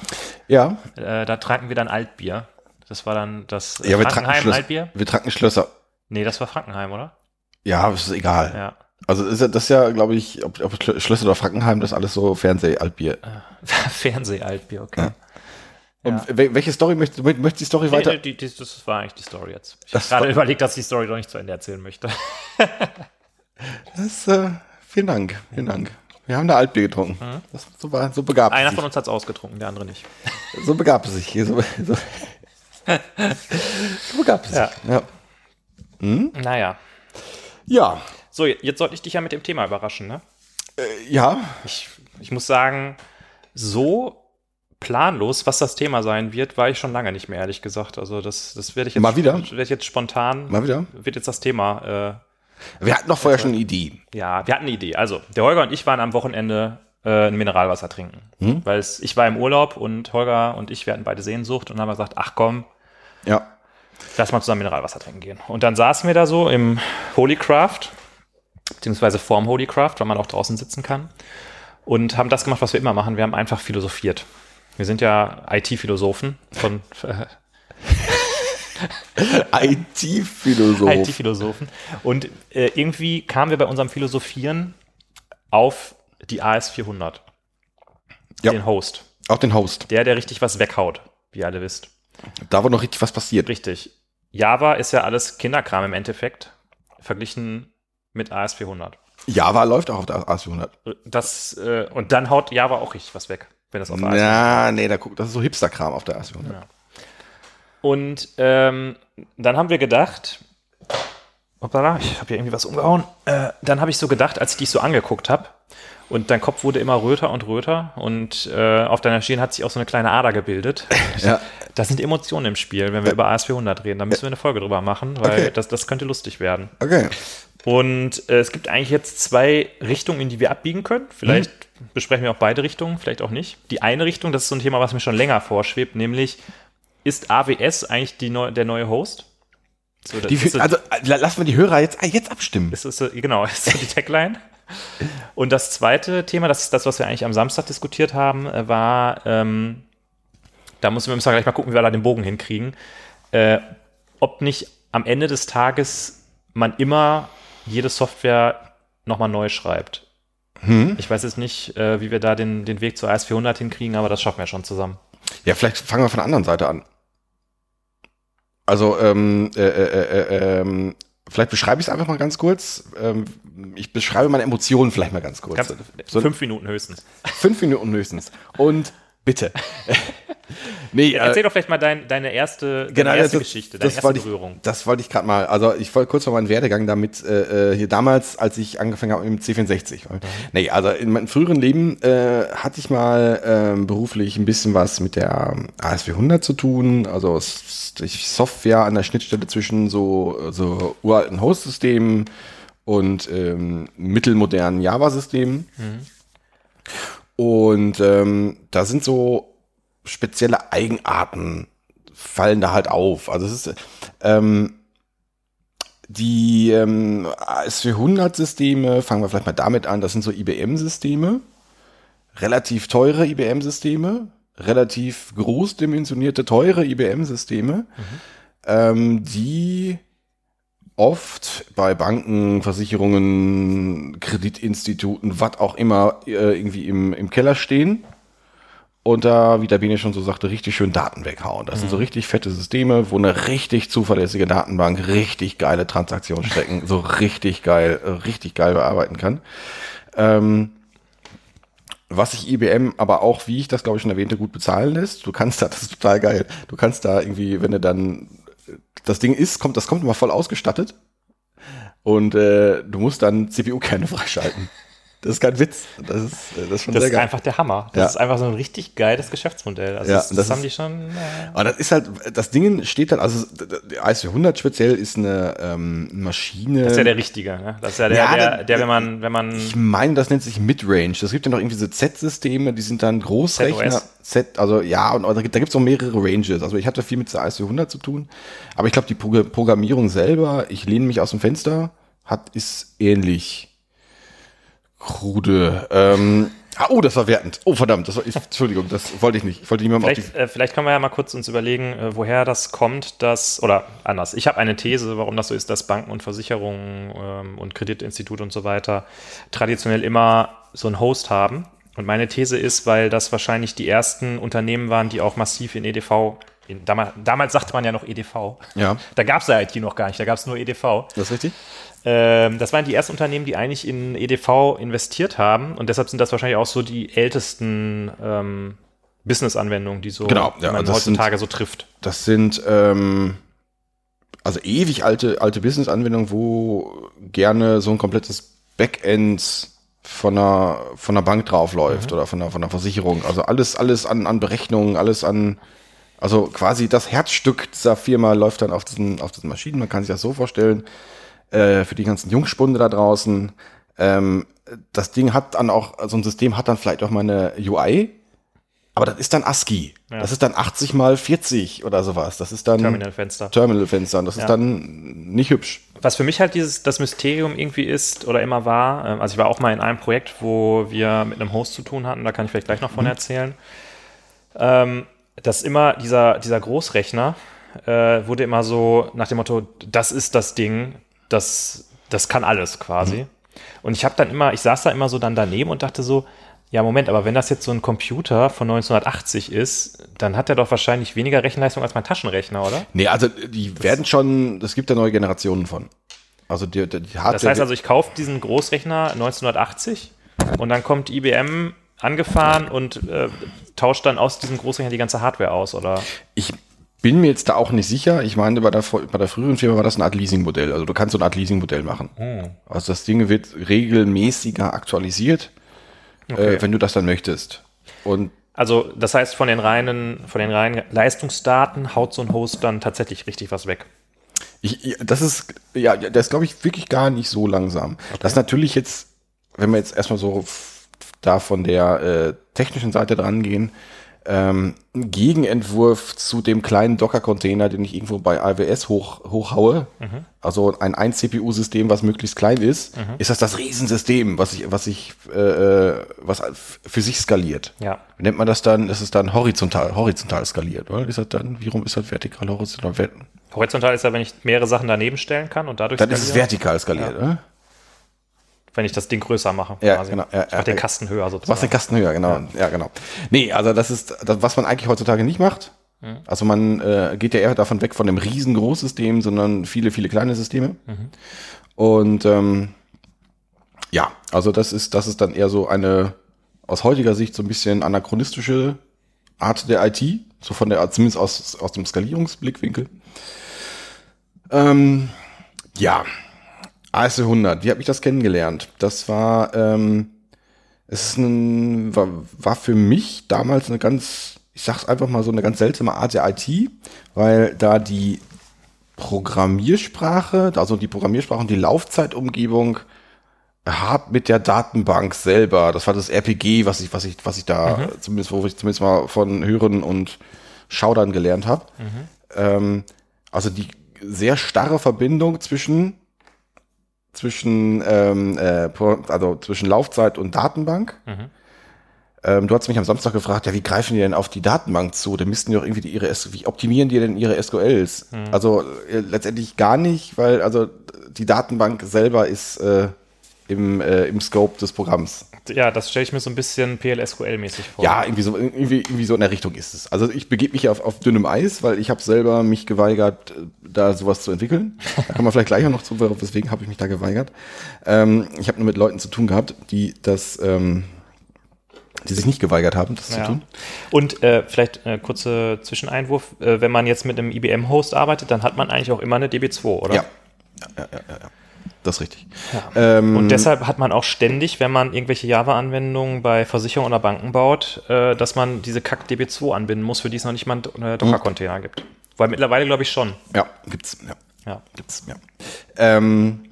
ja, Äh, da tranken wir dann Altbier. Das war dann das äh, ja, wir tranken, Frankenheim Schlösser, Altbier. wir tranken Schlösser. Nee, das war Frankenheim, oder? Ja, ist egal. Ja. Also ist ja, das ist ja, glaube ich, ob, ob Schlö- Schlösser oder Frankenheim, das ist alles so Fernseh-Altbier. Fernseh-Altbier, okay. Und wel- welche Story möchtest du möchtest die Story weiter? Nee, die, die, das war eigentlich die Story jetzt. Ich habe gerade überlegt, dass ich die Story doch nicht zu Ende erzählen möchte. Das, äh, vielen Dank, vielen Dank. Wir haben da Altbier getrunken. Das, so, war, so begab Mhm. Einer von uns hat es ausgetrunken, der andere nicht. So begab es sich. So, so, so begab es Ja. Ja. Naja. Ja. So, jetzt sollte ich dich ja mit dem Thema überraschen, ne? Ja. Ich, ich muss sagen, so planlos, was das Thema sein wird, war ich schon lange nicht mehr, ehrlich gesagt. Also das, das werde ich jetzt, Mal wieder? werde ich jetzt spontan, Mal wieder. wird jetzt das Thema. Wir hatten doch vorher schon eine Idee. Äh, ja, wir hatten eine Idee. Also, der Holger und ich waren am Wochenende äh, ein Mineralwasser trinken. Weil es, ich war im Urlaub und Holger und ich, wir hatten beide Sehnsucht und haben gesagt, ach komm, Ja. lass mal zusammen Mineralwasser trinken gehen. Und dann saßen wir da so im Holycraft, beziehungsweise vorm Holycraft, weil man auch draußen sitzen kann, und haben das gemacht, was wir immer machen. Wir haben einfach philosophiert. Wir sind ja IT-Philosophen von äh, IT-Philosoph. IT-Philosophen. Und äh, irgendwie kamen wir bei unserem Philosophieren auf die AS400, Ja. den Host. Auch den Host. Der, der richtig was weghaut, wie ihr alle wisst. Da war noch richtig was passiert. Richtig. Java ist ja alles Kinderkram im Endeffekt, verglichen mit AS400. Java läuft auch auf der AS400. Das, äh, und dann haut Java auch richtig was weg. wenn das auf Ja, nee, da guck, das ist so Hipster-Kram auf der AS400. Ja. Und ähm, dann haben wir gedacht, hoppala, ich habe hier irgendwie was umgehauen. Äh, dann habe ich so gedacht, als ich dich so angeguckt habe, und dein Kopf wurde immer röter und röter und äh, auf deiner Stirn hat sich auch so eine kleine Ader gebildet. Ja. Da sind Emotionen im Spiel, wenn wir über AS400 reden. Da müssen wir eine Folge drüber machen, weil Okay. das, das könnte lustig werden. Okay. Und äh, es gibt eigentlich jetzt zwei Richtungen, in die wir abbiegen können. Vielleicht Mhm. besprechen wir auch beide Richtungen, vielleicht auch nicht. Die eine Richtung, das ist so ein Thema, was mir schon länger vorschwebt, nämlich ist AWS eigentlich die neu, der neue Host? So, das Die, ist so- also äh, la- lassen wir die Hörer jetzt, ah, jetzt abstimmen. ist das so, genau, ist so die Tagline. Und das zweite Thema, das ist das, was wir eigentlich am Samstag diskutiert haben, äh, war, ähm, da müssen wir müssen wir gleich mal gucken, wie wir da den Bogen hinkriegen, äh, ob nicht am Ende des Tages man immer jede Software nochmal neu schreibt. Hm? Ich weiß jetzt nicht, äh, wie wir da den, den Weg zur AS400 hinkriegen, aber das schaffen wir schon zusammen. Ja, vielleicht fangen wir von der anderen Seite an. Also, ähm, äh, äh, äh, ähm, vielleicht beschreibe ich es einfach mal ganz kurz. Ähm, ich beschreibe meine Emotionen vielleicht mal ganz kurz. Ganz, so fünf Minuten höchstens. fünf Minuten höchstens. Und bitte. nee, Erzähl doch vielleicht mal dein, deine erste, deine Genau, erste das, Geschichte, deine das erste wollte ich, Berührung. Das wollte ich gerade mal. Also ich wollte kurz mal meinen Werdegang damit äh, äh, hier damals, als ich angefangen habe mit dem C64. Nee, also in meinem früheren Leben äh, hatte ich mal ähm, beruflich ein bisschen was mit der AS400 zu tun. Also Software an der Schnittstelle zwischen so, so uralten Host-Systemen und ähm, mittelmodernen Java-Systemen. Und ähm, da sind so spezielle Eigenarten fallen da halt auf. Also es ist ähm, die ähm, AS400-Systeme, fangen wir vielleicht mal damit an, das sind so IBM-Systeme, relativ teure IBM-Systeme, relativ großdimensionierte, teure IBM-Systeme, ähm, die oft bei Banken, Versicherungen, Kreditinstituten, was auch immer, äh, irgendwie im, im Keller stehen und da, wie der Bene schon so sagte, richtig schön Daten weghauen. Das sind so richtig fette Systeme, wo eine richtig zuverlässige Datenbank richtig geile Transaktionsstrecken so richtig geil, äh, richtig geil bearbeiten kann. Ähm, was sich IBM aber auch, wie ich das glaube ich schon erwähnte, gut bezahlen lässt. Du kannst da, das ist total geil. Du kannst da irgendwie, wenn du dann das Ding ist, kommt, das kommt immer voll ausgestattet und äh, du musst dann CPU-Kerne freischalten. Das ist kein Witz. Das ist, äh, das ist schon Das sehr ist geil. einfach der Hammer. Das Ja. ist einfach so ein richtig geiles Geschäftsmodell. Also Ja, das, das, das haben ist- die schon. Äh, Aber das ist halt, das Ding steht dann, also der IS400 speziell ist eine ähm, Maschine. das ist ja der richtige. Ne? Das ist ja der, Ja, der, der- der, wenn man, wenn man ich meine, das nennt sich Midrange. Es gibt ja noch irgendwie diese Z-Systeme, die sind dann Großrechner. ZOS. Z, also ja, und da gibt es auch mehrere Ranges. Also ich hatte viel mit der IS400 zu tun. Aber ich glaube, die Pro Programmierung selber, ich lehne mich aus dem Fenster, hat, ist ähnlich krude. Ähm, ah, oh, das war wertend. Oh, verdammt, das war, ich, Entschuldigung, das wollte ich nicht. Ich wollte niemandem auf die Vielleicht, äh, vielleicht können wir ja mal kurz uns überlegen, äh, woher das kommt, dass, oder anders, ich habe eine These, warum das so ist, dass Banken und Versicherungen ähm, und Kreditinstitute und so weiter traditionell immer so einen Host haben. Und meine These ist, weil das wahrscheinlich die ersten Unternehmen waren, die auch massiv in EDV, in, damals, damals sagte man ja noch EDV. Ja. Da gab es ja IT noch gar nicht, da gab es nur EDV. Das ist richtig? Ähm, das waren die ersten Unternehmen, die eigentlich in EDV investiert haben und deshalb sind das wahrscheinlich auch so die ältesten ähm, Business-Anwendungen, die so Genau, ja, man das sind- heutzutage so trifft. Das sind ähm, also ewig alte, alte Business-Anwendungen, wo gerne so ein komplettes Backend von einer, von einer Bank draufläuft oder von einer, von einer Versicherung. Also alles, alles an, an Berechnungen, alles an, also quasi das Herzstück dieser Firma läuft dann auf diesen, auf diesen Maschinen. Man kann sich das so vorstellen, äh, für die ganzen Jungspunde da draußen. Ähm, das Ding hat dann auch, so ein System hat dann vielleicht auch mal eine UI, aber das ist dann ASCII. Ja. Das ist dann 80 mal 40 oder sowas. Das ist dann Terminalfenster. Terminalfenster. Und das Ja. ist dann nicht hübsch. Was für mich halt dieses das Mysterium irgendwie ist oder immer war, ähm, also ich war auch mal in einem Projekt, wo wir mit einem Host zu tun hatten, da kann ich vielleicht gleich noch von erzählen, ähm, dass immer dieser, dieser Großrechner äh, wurde immer so nach dem Motto, das ist das Ding, das, das kann alles quasi. Und ich habe dann immer, ich saß da immer so dann daneben und dachte so, ja, Moment, aber wenn das jetzt so ein Computer von 1980 ist, dann hat er doch wahrscheinlich weniger Rechenleistung als mein Taschenrechner, oder? Nee, also die werden schon, es gibt da neue Generationen von. Also die, die die Hardware. Das heißt also, ich kaufe diesen Großrechner 1980 und dann kommt IBM angefahren und äh, tauscht dann aus diesem Großrechner die ganze Hardware aus, oder? Ich bin mir jetzt da auch nicht sicher. Ich meine, bei der, bei der früheren Firma war das eine Art Leasingmodell. Also du kannst so eine Art Leasingmodell machen. Also das Ding wird regelmäßiger aktualisiert, Okay. äh, wenn du das dann möchtest. Und Also, das heißt, von den reinen, von den reinen Leistungsdaten haut so ein Host dann tatsächlich richtig was weg. Ich, ja, das ist, ja, das glaube ich wirklich gar nicht so langsam. Das ist natürlich jetzt, wenn wir jetzt erstmal so da von der äh, technischen Seite dran gehen, ähm, ein Gegenentwurf zu dem kleinen Docker-Container, den ich irgendwo bei AWS hoch, hochhaue, also ein 1-CPU-System, was möglichst klein ist, ist das das Riesensystem, was ich, was ich, äh, äh, was für sich skaliert. Ja. Nennt man das dann? Das ist dann horizontal, horizontal skaliert, oder? Ist das dann, wie rum ist das vertikal, horizontal? Horizontal ist ja, wenn ich mehrere Sachen daneben stellen kann und dadurch Dann ist es skalieren, vertikal skaliert, oder? Wenn ich das Ding größer mache. Ja, genau, ja, ich mach ja, den ja. Kasten höher Du machst den sozusagen. Kasten höher, genau. Ja, genau. Nee, also das ist, das, was man eigentlich heutzutage nicht macht. Also man äh, geht ja eher davon weg von dem riesengroßen System, sondern viele, viele kleine Systeme. Und ähm, ja, also das ist, das ist dann eher so eine aus heutiger Sicht so ein bisschen anachronistische Art der IT, so von der, zumindest aus, aus dem Skalierungsblickwinkel. Ähm, ja, AS 100, wie habe ich das kennengelernt? Das war, ähm, es ist ein, war, war für mich damals eine ganz, ich sag's einfach mal so eine ganz seltsame Art der IT, weil da die Programmiersprache, also die Programmiersprache und die Laufzeitumgebung hart mit der Datenbank selber, das war das RPG, was ich, was ich, was ich da zumindest, wo ich zumindest mal von Hören und Schaudern gelernt habe. Ähm, also die sehr starre Verbindung zwischen zwischen ähm, äh, also zwischen Laufzeit und Datenbank. Ähm, du hast mich am Samstag gefragt, ja, wie greifen die denn auf die Datenbank zu? Da müssten die doch irgendwie die, ihre, wie optimieren die denn ihre SQLs? Also äh, letztendlich gar nicht, weil also die Datenbank selber ist äh, im, äh, im Scope des Programms. Ja, das stelle ich mir so ein bisschen PLSQL-mäßig vor. Ja, irgendwie so, irgendwie, irgendwie so in der Richtung ist es. Also ich begebe mich auf, auf dünnem Eis, weil ich habe selber mich geweigert, da sowas zu entwickeln. Da kann man vielleicht gleich auch noch zu, weswegen habe ich mich da geweigert. Ähm, ich habe nur mit Leuten zu tun gehabt, die das, ähm, die sich nicht geweigert haben, das zu Ja. tun. Und äh, vielleicht äh, kurze Zwischeneinwurf. Äh, wenn man jetzt mit einem IBM-Host arbeitet, dann hat man eigentlich auch immer eine DB2, oder? Ja, ja, ja, ja, ja. Das ist richtig. Ähm, Und deshalb hat man auch ständig, wenn man irgendwelche Java-Anwendungen bei Versicherungen oder Banken baut, äh, dass man diese Kack DB2 anbinden muss, für die es noch nicht mal einen äh, Docker-Container gibt. Weil mittlerweile glaube ich schon. ja, gibt's. Ja. Ja. Gibt's, ja. Ähm,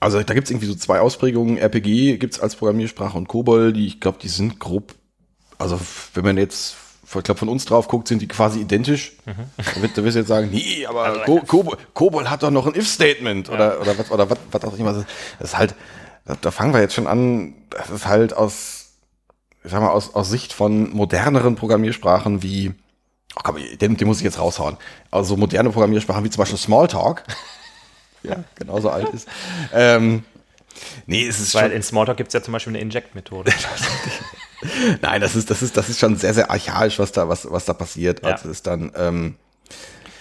also da gibt's irgendwie so zwei Ausprägungen. RPG gibt's als Programmiersprache und COBOL, die ich glaube, die sind grob, also wenn man jetzt, ich glaube, von uns drauf guckt, sind die quasi identisch. Da, wird, da wirst du jetzt sagen, nee, aber Co COBOL, COBOL hat doch noch ein If-Statement oder, oder was, oder was, was auch immer. Das ist halt, da, da fangen wir jetzt schon an, das ist halt aus, ich sag mal, aus, aus Sicht von moderneren Programmiersprachen wie, oh komm, den, den muss ich jetzt raushauen. Also moderne Programmiersprachen wie zum Beispiel Smalltalk, ja, genauso alt ist. Ähm, nee, es ist Weil schon, in Smalltalk gibt es ja zum Beispiel eine Inject-Methode. nein, das ist, das ist, das ist schon sehr, sehr archaisch, was da, was, was da passiert. Also es ist dann, ähm,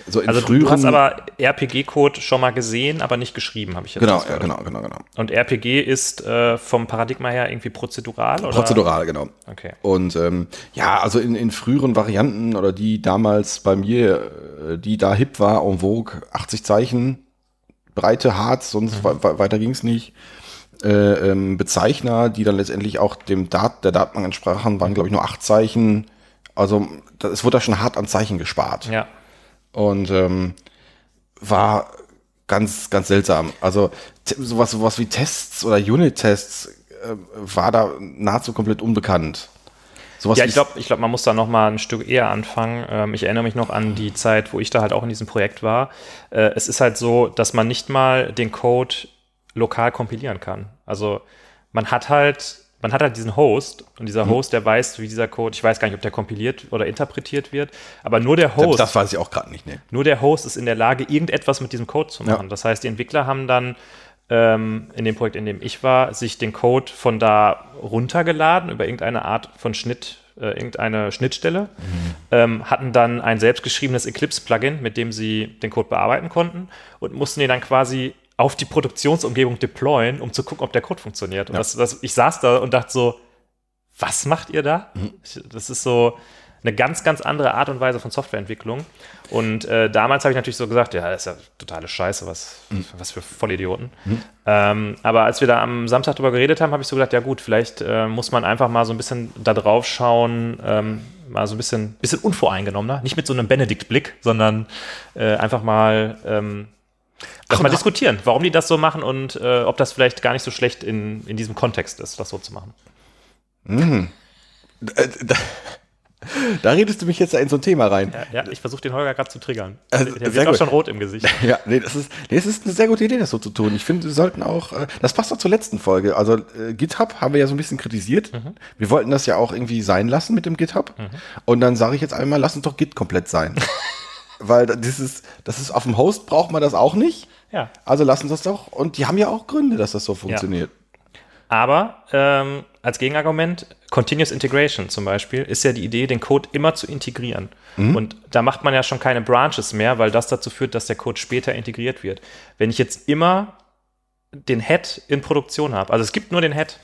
so in Also du, früheren, du hast aber RPG-Code schon mal gesehen, aber nicht geschrieben, habe ich jetzt genau, ja, genau, genau, genau. Und RPG ist äh, vom Paradigma her irgendwie prozedural? Oder? Prozedural, genau. Okay. Und ähm, ja, also in, in früheren Varianten oder die damals bei mir, äh, die da hip war, en vogue, 80 Zeichen, breite, hart, sonst we- weiter ging's nicht. Äh, ähm, Bezeichner, die dann letztendlich auch dem Dat der Datenbank entsprachen, waren glaube ich nur acht Zeichen. Also da- es wurde da schon hart an Zeichen gespart Ja. und ähm, war ganz, ganz seltsam. Also sowas, sowas wie Tests oder Unit-Tests äh, war da nahezu komplett unbekannt. Sowas Ja, ich glaube, ich glaub, man muss da noch mal ein Stück eher anfangen. Ähm, ich erinnere mich noch an die Zeit, wo ich da halt auch in diesem Projekt war. Äh, es ist halt so, dass man nicht mal den Code lokal kompilieren kann. Also man hat halt, man hat halt diesen Host und dieser Host, der weiß, wie dieser Code, ich weiß gar nicht, ob der kompiliert oder interpretiert wird, aber nur der das, Host das weiß ich auch gerade nicht. Nee. nur der Host ist in der Lage, irgendetwas mit diesem Code zu machen. Ja. Das heißt, die Entwickler haben dann ähm, in dem Projekt, in dem ich war, sich den Code von da runtergeladen über irgendeine Art von Schnitt, äh, irgendeine Schnittstelle, ähm, hatten dann ein selbstgeschriebenes Eclipse-Plugin, mit dem sie den Code bearbeiten konnten und mussten den dann quasi auf die Produktionsumgebung deployen, um zu gucken, ob der Code funktioniert. Und Ja. das, das, ich saß da und dachte so, was macht ihr da? Ich, das ist so eine ganz, ganz andere Art und Weise von Softwareentwicklung. Und äh, damals habe ich natürlich so gesagt, ja, das ist ja totale Scheiße, was, was für Vollidioten. Ähm, aber als wir da am Samstag drüber geredet haben, habe ich so gedacht, ja gut, vielleicht äh, muss man einfach mal so ein bisschen da drauf schauen, ähm, mal so ein bisschen, bisschen unvoreingenommener, nicht mit so einem Benedikt-Blick, sondern äh, einfach mal ähm, Ach, mal diskutieren, warum die das so machen und äh, ob das vielleicht gar nicht so schlecht in, in diesem Kontext ist, das so zu machen. Äh, Da, da redest du mich jetzt in so ein Thema rein. Ja, ja ich versuche den Holger gerade zu triggern. Also, Der wird auch schon rot im Gesicht. Ja, nee, das ist, nee, das ist eine sehr gute Idee, das so zu tun. Ich finde, wir sollten auch, äh, das passt doch zur letzten Folge. Also äh, GitHub haben wir ja so ein bisschen kritisiert. Wir wollten das ja auch irgendwie sein lassen mit dem GitHub. Und dann sage ich jetzt einmal, lass uns doch Git komplett sein. Weil das ist, das ist auf dem Host braucht man das auch nicht. Ja. Also lassen uns das doch. Und die haben ja auch Gründe, dass das so funktioniert. Aber ähm, als Gegenargument, Continuous Integration zum Beispiel, ist ja die Idee, den Code immer zu integrieren. Und da macht man ja schon keine Branches mehr, weil das dazu führt, dass der Code später integriert wird. Wenn ich jetzt immer den Head in Produktion habe, also es gibt nur den Head,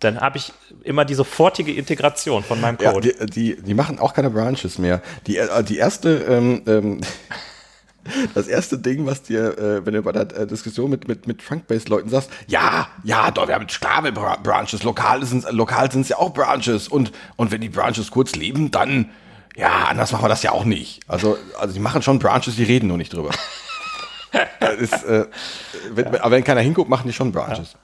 dann habe ich immer die sofortige Integration von meinem Ja, Code. die, die, die machen auch keine Branches mehr. Die, äh, die erste, ähm, ähm, das erste Ding, was dir, äh, wenn du bei der äh, Diskussion mit, mit, mit Trunk-Based-Leuten sagst, ja, ja, doch, wir haben klar wir Bra- Branches, lokal sind lokal sind es ja auch Branches und, und wenn die Branches kurz leben, dann, ja, anders machen wir das ja auch nicht. Also, also die machen schon Branches, die reden nur nicht drüber. ist, äh, wenn, aber wenn keiner hinguckt, machen die schon Branches.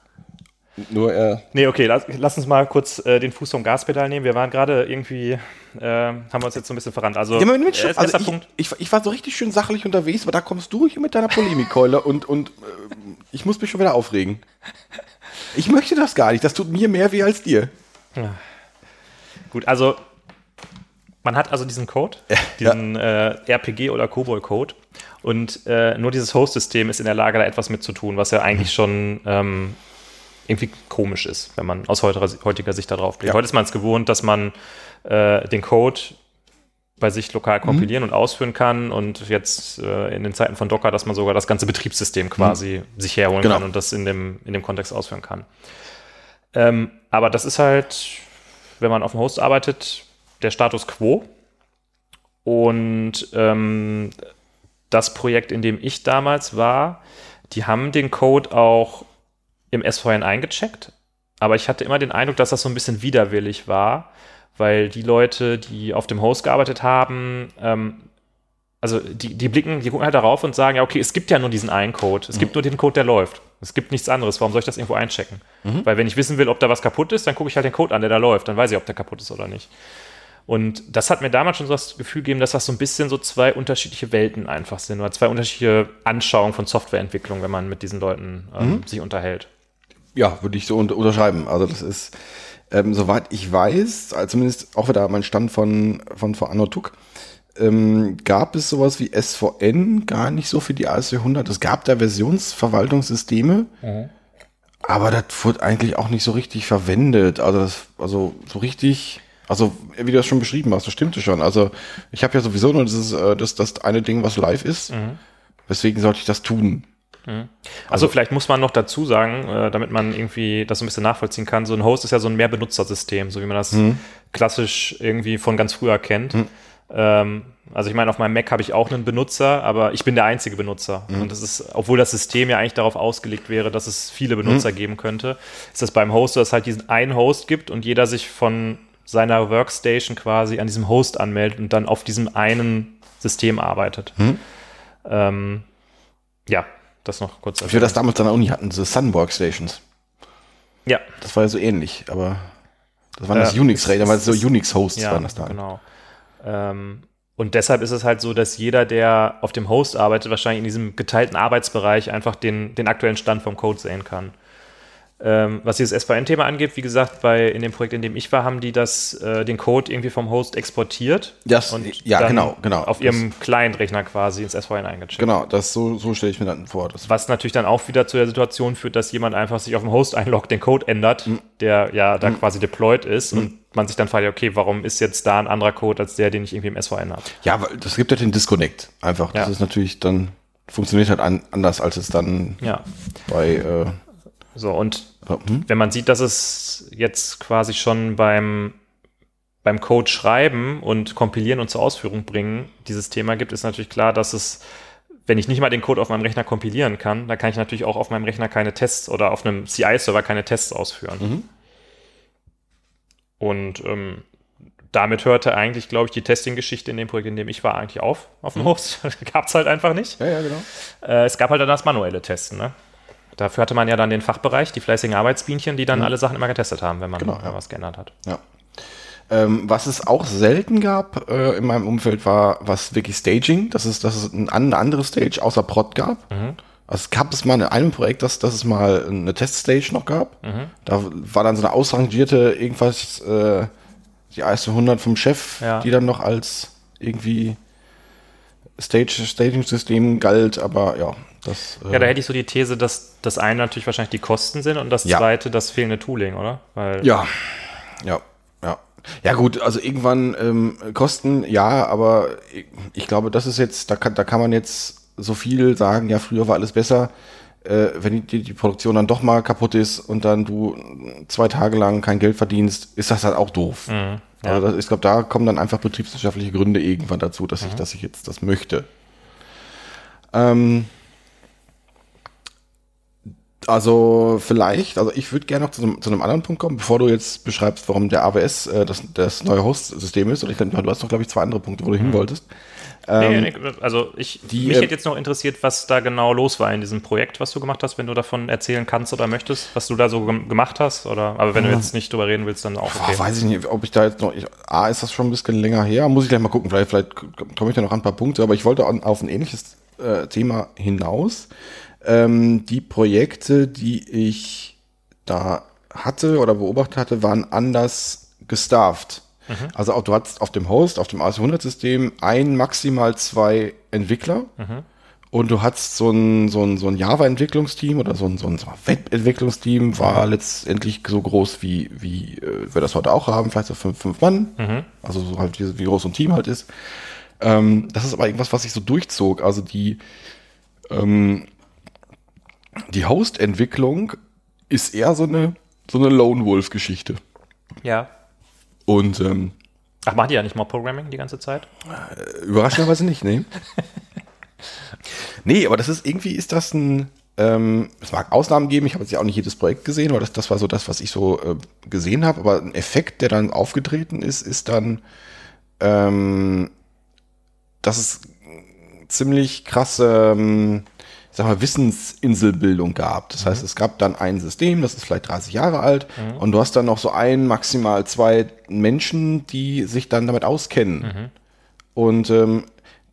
Nur, äh, Nee, okay, lass, lass uns mal kurz äh, den Fuß vom Gaspedal nehmen. Wir waren gerade irgendwie, äh, haben wir uns jetzt so ein bisschen verrannt. Also, Ja, mit, äh, also ich, Punkt. Ich, ich war so richtig schön sachlich unterwegs, aber da kommst du hier mit deiner Polemikkeule und, und äh, ich muss mich schon wieder aufregen. Ich möchte das gar nicht. Das tut mir mehr weh als dir. Gut, also man hat also diesen Code, diesen äh, RPG oder COBOL-Code und äh, nur dieses Host-System ist in der Lage, da etwas mit zu tun, was ja eigentlich schon ähm, irgendwie komisch ist, wenn man aus heutiger, heutiger Sicht da drauf blickt. Ja. Heute ist man es gewohnt, dass man äh, den Code bei sich lokal kompilieren und ausführen kann und jetzt äh, in den Zeiten von Docker, dass man sogar das ganze Betriebssystem quasi sich herholen Genau. kann und das in dem, in dem Kontext ausführen kann. Ähm, aber das ist halt, wenn man auf dem Host arbeitet, der Status quo. Und ähm, das Projekt, in dem ich damals war, die haben den Code auch im SVN eingecheckt. Aber ich hatte immer den Eindruck, dass das so ein bisschen widerwillig war, weil die Leute, die auf dem Host gearbeitet haben, ähm, also die, die blicken, die gucken halt darauf und sagen, ja, okay, es gibt ja nur diesen einen Code. Es gibt nur den Code, der läuft. Es gibt nichts anderes. Warum soll ich das irgendwo einchecken? Weil wenn ich wissen will, ob da was kaputt ist, dann gucke ich halt den Code an, der da läuft. Dann weiß ich, ob der kaputt ist oder nicht. Und das hat mir damals schon so das Gefühl gegeben, dass das so ein bisschen so zwei unterschiedliche Welten einfach sind oder zwei unterschiedliche Anschauungen von Softwareentwicklung, wenn man mit diesen Leuten ähm, sich unterhält. Ja, würde ich so unter unterschreiben. Also das ist, ähm, soweit ich weiß, also zumindest auch wieder mein Stand von, von vor Anno Tuck, ähm, gab es sowas wie SVN gar nicht so für die AS400. Es gab da Versionsverwaltungssysteme, aber das wurde eigentlich auch nicht so richtig verwendet. Also, das, also so richtig, also wie du das schon beschrieben hast, das stimmte schon. Also ich habe ja sowieso nur dieses, äh, das, das eine Ding, was live ist. Weswegen sollte ich das tun? Also, vielleicht muss man noch dazu sagen, äh, damit man irgendwie das so ein bisschen nachvollziehen kann, so ein Host ist ja so ein Mehrbenutzersystem, so wie man das klassisch irgendwie von ganz früher kennt. Ähm, also ich meine, auf meinem Mac habe ich auch einen Benutzer, aber ich bin der einzige Benutzer. Und das ist, obwohl das System ja eigentlich darauf ausgelegt wäre, dass es viele Benutzer geben könnte, ist das beim Host so, dass es halt diesen einen Host gibt und jeder sich von seiner Workstation quasi an diesem Host anmeldet und dann auf diesem einen System arbeitet. Ähm, ja, das noch kurz. Als wir das damals an der Uni hatten, diese Sun Workstations. Ja, Das war ja so ähnlich, aber das waren das Äh, Unix-Räder, es- weil so es- Unix-Hosts ja waren das da. genau. Ähm, und deshalb ist es halt so, dass jeder, der auf dem Host arbeitet, wahrscheinlich in diesem geteilten Arbeitsbereich einfach den, den aktuellen Stand vom Code sehen kann. Ähm, was dieses SVN-Thema angeht, wie gesagt, bei, in dem Projekt, in dem ich war, haben die das, äh, den Code irgendwie vom Host exportiert Das- ja, dann genau, genau. auf ihrem Client-Rechner quasi ins SVN eingecheckt. Genau, das so, so stelle ich mir dann vor. Das Was natürlich dann auch wieder zu der Situation führt, dass jemand einfach sich auf dem Host einloggt, den Code ändert, Hm. der ja da quasi deployed ist und man sich dann fragt, okay, warum ist jetzt da ein anderer Code als der, den ich irgendwie im SVN habe? ja, weil das gibt ja den Disconnect einfach. Das Ja. ist natürlich dann, funktioniert halt an, anders, als es dann Ja. bei, äh, So, und So, hm? wenn man sieht, dass es jetzt quasi schon beim, beim Code schreiben und kompilieren und zur Ausführung bringen dieses Thema gibt, ist natürlich klar, dass es, wenn ich nicht mal den Code auf meinem Rechner kompilieren kann, dann kann ich natürlich auch auf meinem Rechner keine Tests oder auf einem CI-Server keine Tests ausführen. Mhm. Und ähm, damit hörte eigentlich, glaube ich, die Testing-Geschichte in dem Projekt, in dem ich war, eigentlich auf, auf dem Host. Gab es halt einfach nicht. Ja, ja, genau. Äh, es gab halt dann das manuelle Testen, ne? Dafür hatte man ja dann den Fachbereich, die fleißigen Arbeitsbienchen, die dann alle Sachen immer getestet haben, wenn man Genau, ja. was geändert hat. Ja. Ähm, was es auch selten gab äh, in meinem Umfeld war, was wirklich Staging, dass es, dass es ein, eine andere Stage außer Prod gab. Also es gab es mal in einem Projekt, dass, dass es mal eine Teststage noch gab. Da war dann so eine ausrangierte irgendwas, äh, die IS-100 vom Chef, Ja. die dann noch als irgendwie Stage, Staging-System galt, aber ja, das. äh, Ja, da hätte ich so die These, dass das eine natürlich wahrscheinlich die Kosten sind und das Ja. zweite das fehlende Tooling, oder? Weil Ja, ja, ja. Ja gut, also irgendwann ähm, Kosten, ja, aber ich, ich glaube, das ist jetzt, da kann, da kann man jetzt so viel sagen, ja, früher war alles besser. Äh, wenn die, die Produktion dann doch mal kaputt ist und dann du zwei Tage lang kein Geld verdienst, ist das halt auch doof. Mhm, ja. Also das, ich glaube, da kommen dann einfach betriebswirtschaftliche Gründe irgendwann dazu, dass ich, Mhm. dass ich jetzt das möchte. Ähm, also vielleicht, also ich würde gerne noch zu einem, zu einem anderen Punkt kommen, bevor du jetzt beschreibst, warum der AWS äh, das, das neue Host-System ist. Und ich denke, du hast noch, glaube ich, zwei andere Punkte, wo du hin wolltest. Nee, nee, also ich, die, mich äh, hätte jetzt noch interessiert, was da genau los war in diesem Projekt, was du gemacht hast, wenn du davon erzählen kannst oder möchtest, was du da so gem gemacht hast, oder, aber wenn du jetzt nicht drüber reden willst, dann auch Boah, okay. weiß ich nicht, ob ich da jetzt noch. Ich, A, ist das schon ein bisschen länger her. Muss ich gleich mal gucken. Vielleicht, vielleicht komme ich da noch an ein paar Punkte. Aber ich wollte an, auf ein ähnliches äh, Thema hinaus. Ähm, die Projekte, die ich da hatte oder beobachtet hatte, waren anders gestafft. Also auch, du hattest auf dem Host, auf dem AS100-System ein, maximal zwei Entwickler. Und du hattest so ein, so ein, so ein Java-Entwicklungsteam oder so ein, so ein Web-Entwicklungsteam, war letztendlich so groß wie, wie äh, wir das heute auch haben, vielleicht so fünf, fünf Mann. Also so halt wie, wie groß so ein Team halt ist. Ähm, das ist aber irgendwas, was sich so durchzog. Also die, ähm, die Host-Entwicklung ist eher so eine, so eine Lone Wolf-Geschichte. Ja. Und ähm, Ach, machen die ja nicht mal Programming die ganze Zeit? Überraschenderweise nicht, nee. nee, aber das ist irgendwie ist das ein. Ähm, es mag Ausnahmen geben, ich habe jetzt ja auch nicht jedes Projekt gesehen, aber das, das war so das, was ich so äh, gesehen habe. Aber ein Effekt, der dann aufgetreten ist, ist dann, ähm, dass es ziemlich krasse, ähm, sag mal, Wissensinselbildung gab. Das heißt, es gab dann ein System, das ist vielleicht 30 Jahre alt, und du hast dann noch so ein, maximal zwei Menschen, die sich dann damit auskennen und ähm,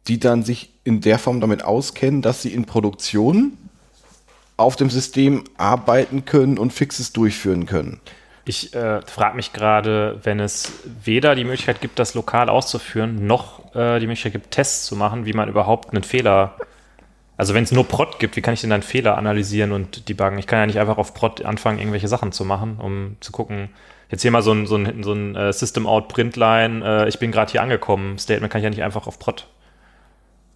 die dann sich in der Form damit auskennen, dass sie in Produktion auf dem System arbeiten können und Fixes durchführen können. Ich äh, frage mich gerade, wenn es weder die Möglichkeit gibt, das lokal auszuführen, noch äh, die Möglichkeit gibt, Tests zu machen, wie man überhaupt einen Fehler. Also wenn es nur Prod gibt, wie kann ich denn dann Fehler analysieren und debuggen? Ich kann ja nicht einfach auf Prod anfangen, irgendwelche Sachen zu machen, um zu gucken. Jetzt hier mal so ein, so ein, so ein äh, System-Out-Printline, äh, ich bin gerade hier angekommen. Statement kann ich ja nicht einfach auf Prod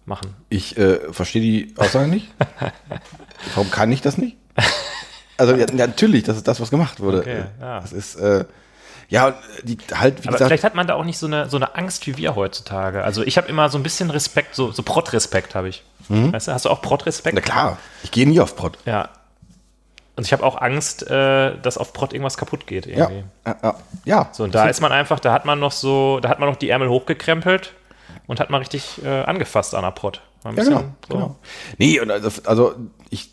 machen. Ich äh, verstehe die Aussage nicht. Warum kann ich das nicht? Also ja, natürlich, das ist das, was gemacht wurde. Okay, ja. Das ist äh, ja die halt wie Aber gesagt. vielleicht hat man da auch nicht so eine, so eine Angst wie wir heutzutage. Also ich habe immer so ein bisschen Respekt, so, so Prod-Respekt habe ich. Weißt du, hast du auch Prod-Respekt? Na klar, ich gehe nie auf Prod. Ja. Und ich habe auch Angst, äh, dass auf Prod irgendwas kaputt geht Ja, irgendwie. ja, ja, ja. So, und da ist man einfach, da hat man noch so, da hat man noch die Ärmel hochgekrempelt und hat mal richtig äh, angefasst an der ein Ja, genau, so. genau. Nee, und also, also ich,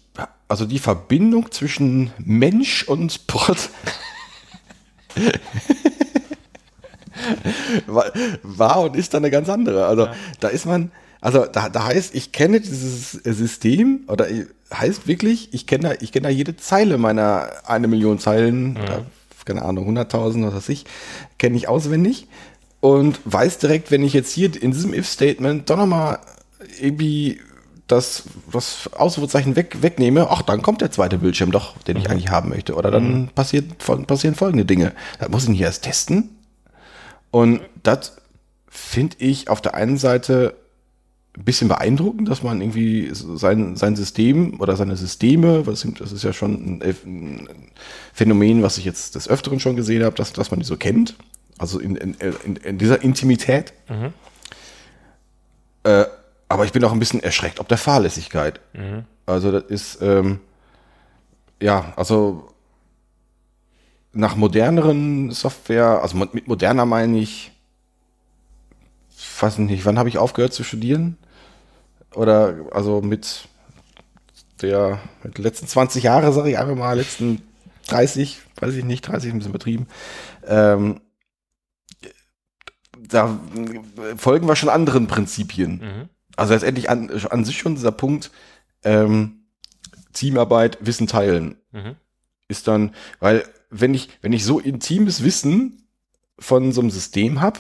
also die Verbindung zwischen Mensch und Prot war, und ist dann eine ganz andere. Also da ist man, also da, da heißt, ich kenne dieses System oder heißt wirklich, ich kenne da, ich kenne da jede Zeile meiner eine Million Zeilen, oder, keine Ahnung, 100.000, was weiß ich, kenne ich auswendig und weiß direkt, wenn ich jetzt hier in diesem If-Statement doch nochmal irgendwie das, das Ausrufezeichen weg, wegnehme, ach, dann kommt der zweite Bildschirm doch, den ich eigentlich haben möchte. Oder dann passiert, fol- passieren folgende Dinge. Da muss ich hier erst testen. Und das finde ich auf der einen Seite ein bisschen beeindruckend, dass man irgendwie sein, sein System oder seine Systeme, was das ist ja schon ein, ein Phänomen, was ich jetzt des Öfteren schon gesehen habe, dass, dass man die so kennt. Also in, in, in, in dieser Intimität. Mhm. Äh, aber ich bin auch ein bisschen erschreckt ob der Fahrlässigkeit. Mhm. Also das ist, ähm, ja, also nach moderneren Software, also mit moderner meine ich, weiß nicht, wann habe ich aufgehört zu studieren? Oder also mit der mit den letzten 20 Jahre, sage ich einfach mal, letzten 30, weiß ich nicht, 30 ist ein bisschen übertrieben. Ähm, da folgen wir schon anderen Prinzipien. Mhm. Also letztendlich an, an sich schon dieser Punkt, ähm, Teamarbeit, Wissen teilen, Mhm. ist dann, weil wenn ich, wenn ich so intimes Wissen von so einem System habe,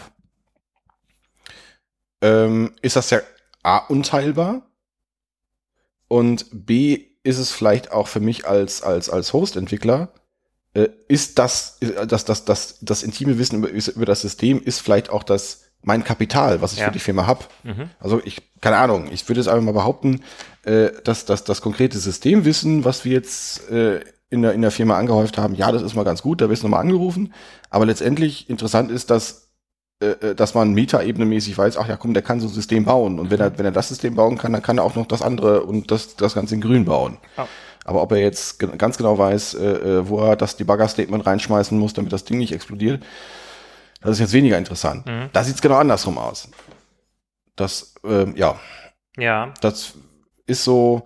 ähm, ist das ja A unteilbar und B ist es vielleicht auch für mich als, als, als Host-Entwickler, äh, ist das, äh, das, das, das, das intime Wissen über, über das System ist vielleicht auch das, mein Kapital, was ich Ja. für die Firma habe. Mhm. Also ich, keine Ahnung, ich würde jetzt einfach mal behaupten, äh, dass, dass das konkrete Systemwissen, was wir jetzt äh, in, der, in der Firma angehäuft haben, ja, das ist mal ganz gut, da wirst du nochmal angerufen. Aber letztendlich interessant ist, dass, äh, äh, dass man metaebene-mäßig weiß, ach ja, komm, der kann so ein System bauen. Und wenn er, wenn er das System bauen kann, dann kann er auch noch das andere und das, das Ganze in grün bauen. Ja. Aber ob er jetzt ganz genau weiß, äh, äh, wo er das Debugger-Statement reinschmeißen muss, damit das Ding nicht explodiert, das ist jetzt weniger interessant. Mhm. Da sieht's genau andersrum aus. Das, ähm, ja, Ja. das ist so,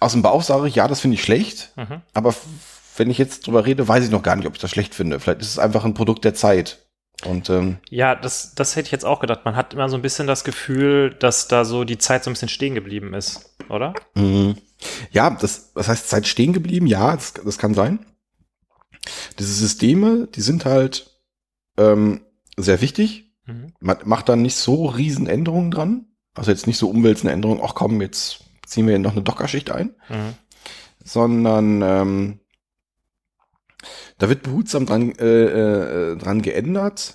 aus dem Bauch sage ich, ja, das finde ich schlecht, Mhm. aber wenn ich jetzt drüber rede, weiß ich noch gar nicht, ob ich das schlecht finde. Vielleicht ist es einfach ein Produkt der Zeit. Und ähm, Ja, das, das hätte ich jetzt auch gedacht. Man hat immer so ein bisschen das Gefühl, dass da so die Zeit so ein bisschen stehen geblieben ist, oder? Mhm. Ja, das, das heißt, Zeit stehen geblieben, ja, das, das kann sein. Diese Systeme, die sind halt ähm, sehr wichtig. Mhm. Man macht dann nicht so riesen Änderungen dran. Also jetzt nicht so umwälzende Änderungen, ach komm, jetzt ziehen wir noch eine Dockerschicht ein, Mhm. sondern ähm, da wird behutsam dran, äh, äh, dran geändert,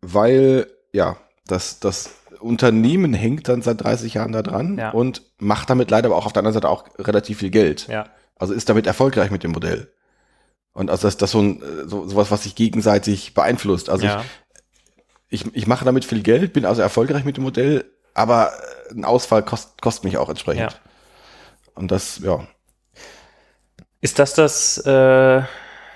weil ja, das, das Unternehmen hängt dann seit 30 Jahren da dran Ja. und macht damit leider aber auch auf der anderen Seite auch relativ viel Geld. Ja. Also ist damit erfolgreich mit dem Modell. Und also das, das so ein, äh, so, sowas, was sich gegenseitig beeinflusst. Also ja. ich, ich, ich mache damit viel Geld, bin also erfolgreich mit dem Modell, aber äh, ein Ausfall kost, kostet mich auch entsprechend. Ja. Und das, ja. Ist das das, äh,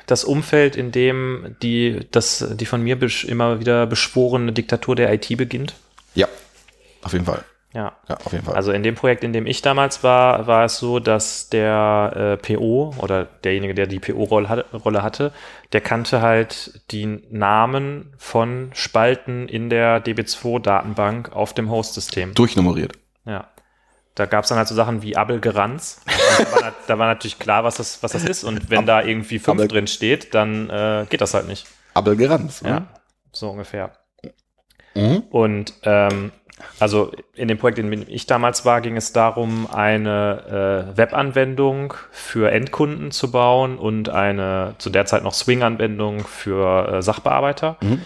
das Umfeld, in dem die, das, die von mir immer wieder beschworene Diktatur der IT beginnt? Ja, auf jeden Fall. Ja. Ja, auf jeden Fall. Also in dem Projekt, in dem ich damals war, war es so, dass der äh, PO oder derjenige, der die PO-Rolle hatte, Rolle hatte, der kannte halt die Namen von Spalten in der DB2-Datenbank auf dem Host-System. Durchnummeriert. Ja. Da gab es dann halt so Sachen wie Abelgeranz. Da war, da war natürlich klar, was das, was das ist. Und wenn da irgendwie 5 Abel- drin steht, dann äh, geht das halt nicht. Aber gerannt. Ja. So ungefähr. Mhm. Und ähm, also in dem Projekt, in dem ich damals war, ging es darum, eine äh, Webanwendung für Endkunden zu bauen und eine zu der Zeit noch Swing-Anwendung für äh, Sachbearbeiter. Mhm.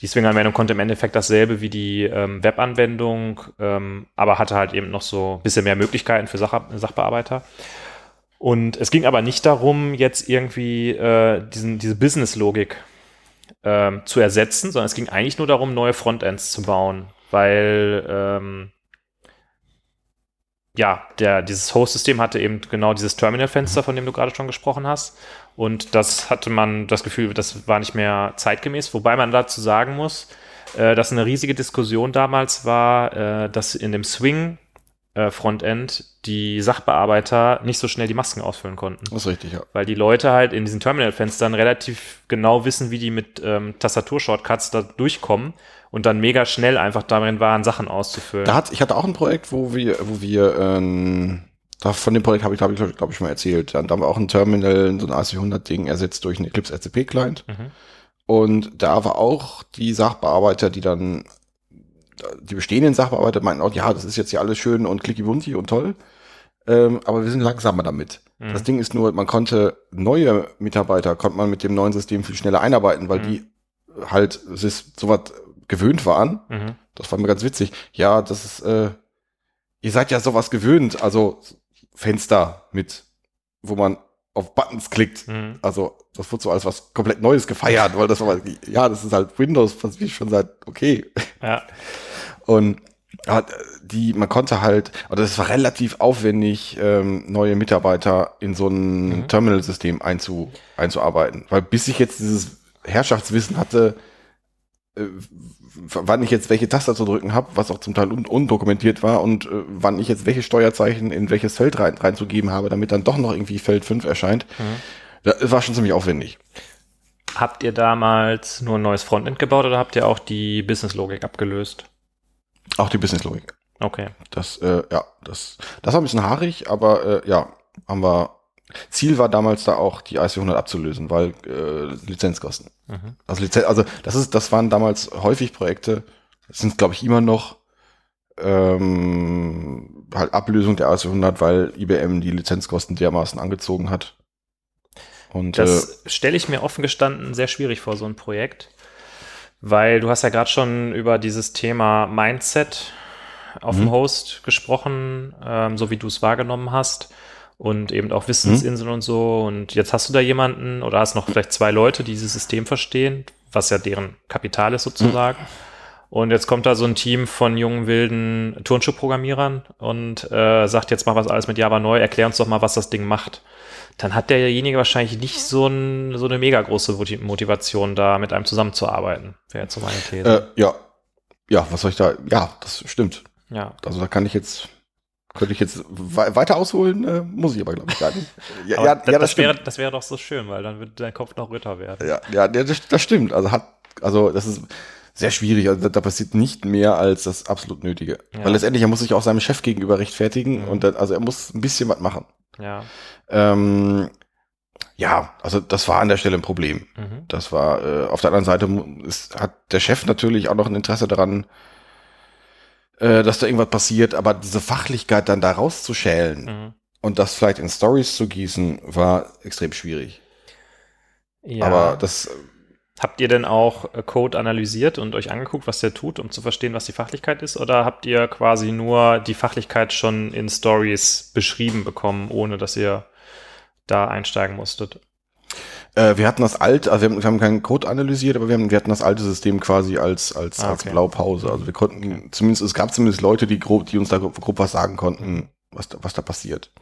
Die Swing-Anwendung konnte im Endeffekt dasselbe wie die ähm, Webanwendung, ähm, aber hatte halt eben noch so ein bisschen mehr Möglichkeiten für Sach Sachbearbeiter. Und es ging aber nicht darum, jetzt irgendwie äh, diesen, diese Business-Logik ähm, zu ersetzen, sondern es ging eigentlich nur darum, neue Frontends zu bauen, weil ähm, ja, der, dieses Host-System hatte eben genau dieses Terminal-Fenster, von dem du gerade schon gesprochen hast. Und das hatte man das Gefühl, das war nicht mehr zeitgemäß, wobei man dazu sagen muss, äh, dass eine riesige Diskussion damals war, äh, dass in dem Swing äh, Frontend die Sachbearbeiter nicht so schnell die Masken ausfüllen konnten Das ist richtig, ja. weil die Leute halt in diesen Terminal-Fenstern relativ genau wissen, wie die mit ähm, Tastatur-Shortcuts da durchkommen und dann mega schnell einfach darin waren, Sachen auszufüllen. Da hat, ich hatte auch ein Projekt, wo wir, wo wir, ähm, da von dem Projekt habe ich, glaube ich, glaub ich, schon mal erzählt. Da haben wir auch ein Terminal, so ein AC100-Ding ersetzt durch einen Eclipse RCP-Client. Mhm. Und da war auch die Sachbearbeiter, die dann, die bestehenden Sachbearbeiter meinten auch, ja, das ist jetzt ja alles schön und clicky-bunti und toll. Ähm, aber wir sind langsamer damit. Mhm. Das Ding ist nur, man konnte neue Mitarbeiter, konnte man mit dem neuen System viel schneller einarbeiten, weil Mhm. die halt, es ist sowas gewöhnt waren. Mhm. Das war mir ganz witzig. Ja, das ist, äh, ihr seid ja sowas gewöhnt. Also Fenster mit, wo man auf Buttons klickt. Mhm. Also das wird so als was komplett Neues gefeiert, weil das war, ja, das ist halt Windows, was ich schon seit, okay. Ja. Und ja, die, man konnte halt, oder es war relativ aufwendig, ähm, neue Mitarbeiter in so ein Mhm. Terminal-System einzu, einzuarbeiten. Weil bis ich jetzt dieses Herrschaftswissen hatte, äh, wann ich jetzt welche Taste zu drücken habe, was auch zum Teil un undokumentiert war und äh, wann ich jetzt welche Steuerzeichen in welches Feld rein, reinzugeben habe, damit dann doch noch irgendwie Feld 5 erscheint. Mhm. Das war schon ziemlich aufwendig. Habt ihr damals nur ein neues Frontend gebaut oder habt ihr auch die Business-Logik abgelöst? Auch die Business-Logik. Okay. Das, äh, ja, das, das war ein bisschen haarig, aber äh, ja, haben wir. Ziel war damals da auch, die IC100 abzulösen, weil äh, Lizenzkosten. Mhm. Also, Lizen also das ist, das waren damals häufig Projekte, das sind glaube ich immer noch ähm, halt Ablösung der IC100, weil IBM die Lizenzkosten dermaßen angezogen hat. Und äh, Das stelle ich mir offen gestanden sehr schwierig vor, so ein Projekt. Weil du hast ja gerade schon über dieses Thema Mindset auf dem Mhm. Host gesprochen, ähm, so wie du es wahrgenommen hast. Und eben auch Wissensinseln und so. Und jetzt hast du da jemanden oder hast noch vielleicht zwei Leute, die dieses System verstehen, was ja deren Kapital ist sozusagen. Und jetzt kommt da so ein Team von jungen, wilden Turnschuhprogrammierern und äh, sagt, jetzt wir es alles mit Java neu, erklär uns doch mal, was das Ding macht. Dann hat derjenige wahrscheinlich nicht so, ein, so eine mega große Moti- Motivation, da mit einem zusammenzuarbeiten. Wäre jetzt so meine These. äh, ja, ja, was soll ich da? Ja, das stimmt. ja. Also da kann ich jetzt, könnte ich jetzt wei- weiter ausholen, äh, muss ich aber glaube ich gar nicht. Ja, ja, das, ja, das, das wäre, das wäre doch so schön, weil dann würde dein Kopf noch röter werden. Ja, ja, das, das stimmt. Also hat, also das ist sehr schwierig. Also da, da passiert nicht mehr als das absolut Nötige. Ja. Weil letztendlich er muss sich auch seinem Chef gegenüber rechtfertigen Mhm. und dann, also er muss ein bisschen was machen. Ja. Ähm, ja, also das war an der Stelle ein Problem. Mhm. Das war äh, auf der anderen Seite ist, hat der Chef natürlich auch noch ein Interesse daran, äh, dass da irgendwas passiert, aber diese Fachlichkeit dann da rauszuschälen Mhm. und das vielleicht in Stories zu gießen, war extrem schwierig. Ja. Aber das Habt ihr denn auch äh, Code analysiert und euch angeguckt, was der tut, um zu verstehen, was die Fachlichkeit ist? Oder habt ihr quasi nur die Fachlichkeit schon in Stories beschrieben bekommen, ohne dass ihr da einsteigen musstet? Äh, wir hatten das alte, also wir haben, wir haben keinen Code analysiert, aber wir, haben, wir hatten das alte System quasi als, als, Ah, als okay. Blaupause. Also wir konnten zumindest, es gab zumindest Leute, die grob, die uns da grob, grob was sagen konnten, was da, was da passiert.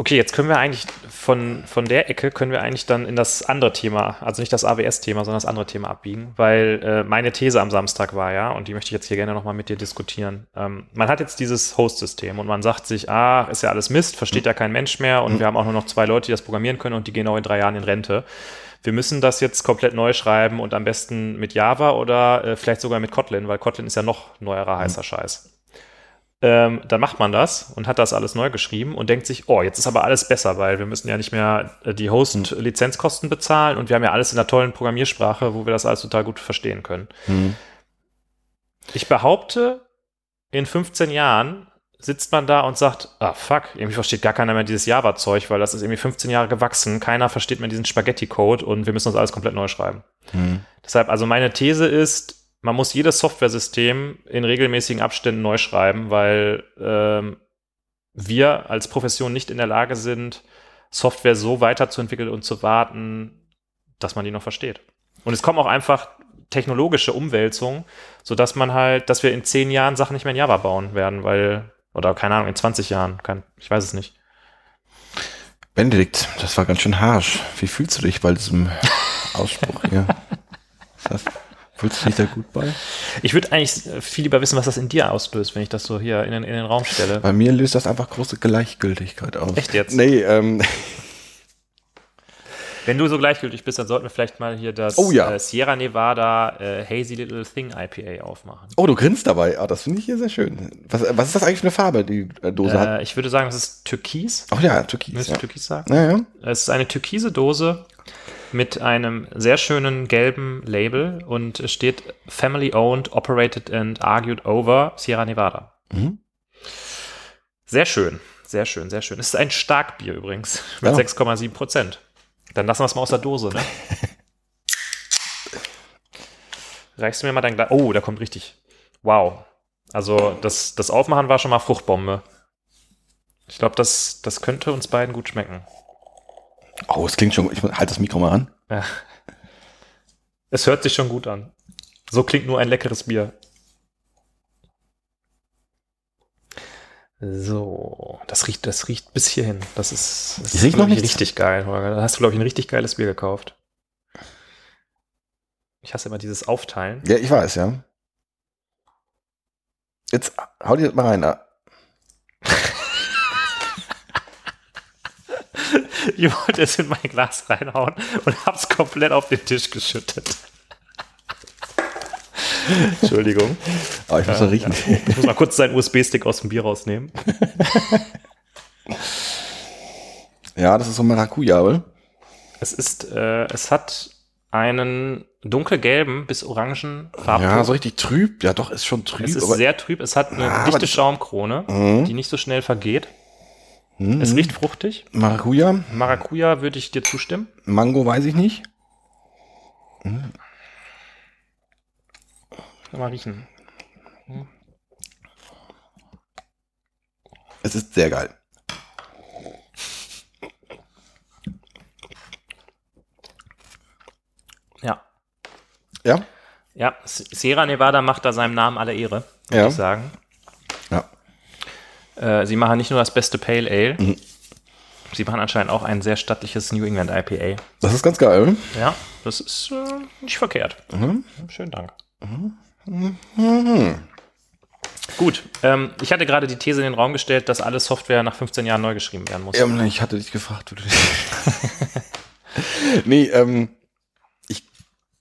Okay, jetzt können wir eigentlich von, von der Ecke können wir eigentlich dann in das andere Thema, also nicht das AWS-Thema, sondern das andere Thema abbiegen, weil äh, meine These am Samstag war ja, und die möchte ich jetzt hier gerne nochmal mit dir diskutieren. Ähm, man hat jetzt dieses Host-System und man sagt sich, ah, ist ja alles Mist, versteht ja kein Mensch mehr und wir haben auch nur noch zwei Leute, die das programmieren können und die gehen auch in drei Jahren in Rente. Wir müssen das jetzt komplett neu schreiben und am besten mit Java oder äh, vielleicht sogar mit Kotlin, weil Kotlin ist ja noch neuerer heißer Scheiß. Ähm, dann macht man das und hat das alles neu geschrieben und denkt sich, oh, jetzt ist aber alles besser, weil wir müssen ja nicht mehr äh, die Host-Lizenzkosten bezahlen und wir haben ja alles in einer tollen Programmiersprache, wo wir das alles total gut verstehen können. Hm. Ich behaupte, in 15 Jahren sitzt man da und sagt, ah fuck, irgendwie versteht gar keiner mehr dieses Java-Zeug, weil das ist irgendwie 15 Jahre gewachsen, keiner versteht mehr diesen Spaghetti-Code und wir müssen uns alles komplett neu schreiben. Hm. Deshalb, also meine These ist, man muss jedes Softwaresystem in regelmäßigen Abständen neu schreiben, weil ähm, wir als Profession nicht in der Lage sind, Software so weiterzuentwickeln und zu warten, dass man die noch versteht. Und es kommen auch einfach technologische Umwälzungen, sodass man halt, dass wir in zehn Jahren Sachen nicht mehr in Java bauen werden, weil, oder keine Ahnung, in 20 Jahren, kann, ich weiß es nicht. Benedikt, das war ganz schön harsch. Wie fühlst du dich bei diesem Ausspruch hier? Was, fühlst du dich da gut bei? Ich würde eigentlich viel lieber wissen, was das in dir auslöst, wenn ich das so hier in den, in den Raum stelle. Bei mir löst das einfach große Gleichgültigkeit aus. Echt jetzt? Nee, ähm, Wenn du so gleichgültig bist, dann sollten wir vielleicht mal hier das Oh ja. äh, Sierra Nevada äh, Hazy Little Thing IPA aufmachen. oh, du grinst dabei. Ah, das finde ich hier sehr schön. Was, was ist das eigentlich für eine Farbe, die äh, Dose hat? Äh, ich würde sagen, das ist Türkis. Ach ja, Türkis. Müsste Ja. ich Türkis sagen? Ja, ja. Es ist eine türkise Dose mit einem sehr schönen gelben Label und es steht Family Owned, Operated and Argued Over Sierra Nevada. Mhm. Sehr schön, sehr schön, sehr schön. Es ist ein Starkbier übrigens mit Ja. 6,7 Prozent. Dann lassen wir es mal aus der Dose, ne? Reichst du mir mal dein Glas? Oh, da kommt richtig. Wow. Also das, das Aufmachen war schon mal Fruchtbombe. Ich glaube, das, das könnte uns beiden gut schmecken. Oh, es klingt schon, ich halte das Mikro mal an. Ja. Es hört sich schon gut an. So klingt nur ein leckeres Bier. So, das riecht, das riecht bis hierhin. Das ist, das riecht noch nichts. richtig geil, Holger. Da hast du, glaube ich, ein richtig geiles Bier gekauft. Ich hasse immer dieses Aufteilen. Ja, ich weiß, ja. Jetzt hau dir das mal rein. ah. Ich wollte es in mein Glas reinhauen und hab's komplett auf den Tisch geschüttet. Entschuldigung. Aber Ah, ich muss da riechen. Ich muss mal kurz seinen USB-Stick aus dem Bier rausnehmen. Ja, das ist so Maracuja, oder? Es ist, äh, es hat einen dunkelgelben bis orangen Farbton. Ja, so richtig trüb. Ja, doch, ist schon trüb. es ist sehr trüb. Es hat eine Ja, aber dichte Schaumkrone, Mhm. die nicht so schnell vergeht. Mhm. Es riecht fruchtig. Maracuja, Maracuja würde ich dir zustimmen. Mango weiß ich nicht. Mal riechen. Es ist sehr geil. Ja. Ja? Ja, Sierra Nevada macht da seinem Namen alle Ehre, würde Ja. ich sagen. Äh, sie machen nicht nur das beste Pale Ale, Mhm. sie machen anscheinend auch ein sehr stattliches New England IPA. Das ist ganz geil. Ja, das ist äh, nicht verkehrt. Mhm. Schönen Dank. Mhm. Gut, ähm, ich hatte gerade die These in den Raum gestellt, dass alle Software nach 15 Jahren neu geschrieben werden muss. Ja, ich hatte dich gefragt. Du nee, ähm, ich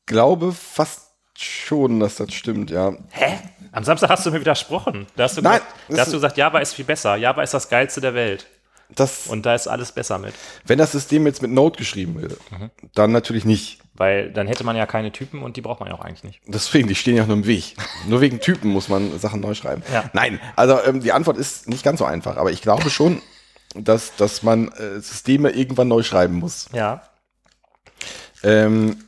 glaube fast schon, dass das stimmt, ja. Hä? Am Samstag hast du mir widersprochen. Da hast du, Nein, gesagt, da hast du gesagt, Java ist viel besser. Java ist das geilste der Welt. Das, Und da ist alles besser mit. wenn das System jetzt mit Node geschrieben wird, Mhm. dann natürlich nicht. Weil dann hätte man ja keine Typen und die braucht man ja auch eigentlich nicht. Deswegen, die stehen ja nur im Weg. Nur wegen Typen muss man Sachen neu schreiben. Ja. Nein, also ähm, die Antwort ist nicht ganz so einfach, aber ich glaube schon, dass, dass man äh, Systeme irgendwann neu schreiben muss. Ja. Ähm,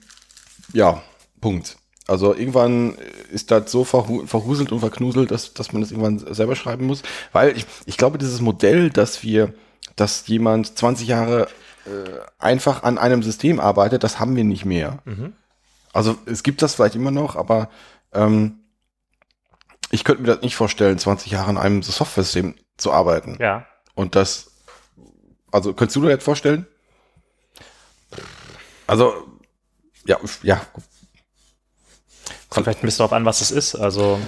ja, Punkt. Also irgendwann ist das so verhu verhuselt und verknuselt, dass, dass man das irgendwann selber schreiben muss. Weil ich, ich glaube, dieses Modell, dass wir, dass jemand 20 Jahre äh, einfach an einem System arbeitet, das haben wir nicht mehr. Mhm. Also es gibt das vielleicht immer noch, aber ähm, ich könnte mir das nicht vorstellen, 20 Jahre an einem Software-System zu arbeiten. Ja. Und das, also könntest du dir das vorstellen? Also, ja, ja, Kommt vielleicht ein bisschen darauf an, was es ist. Also,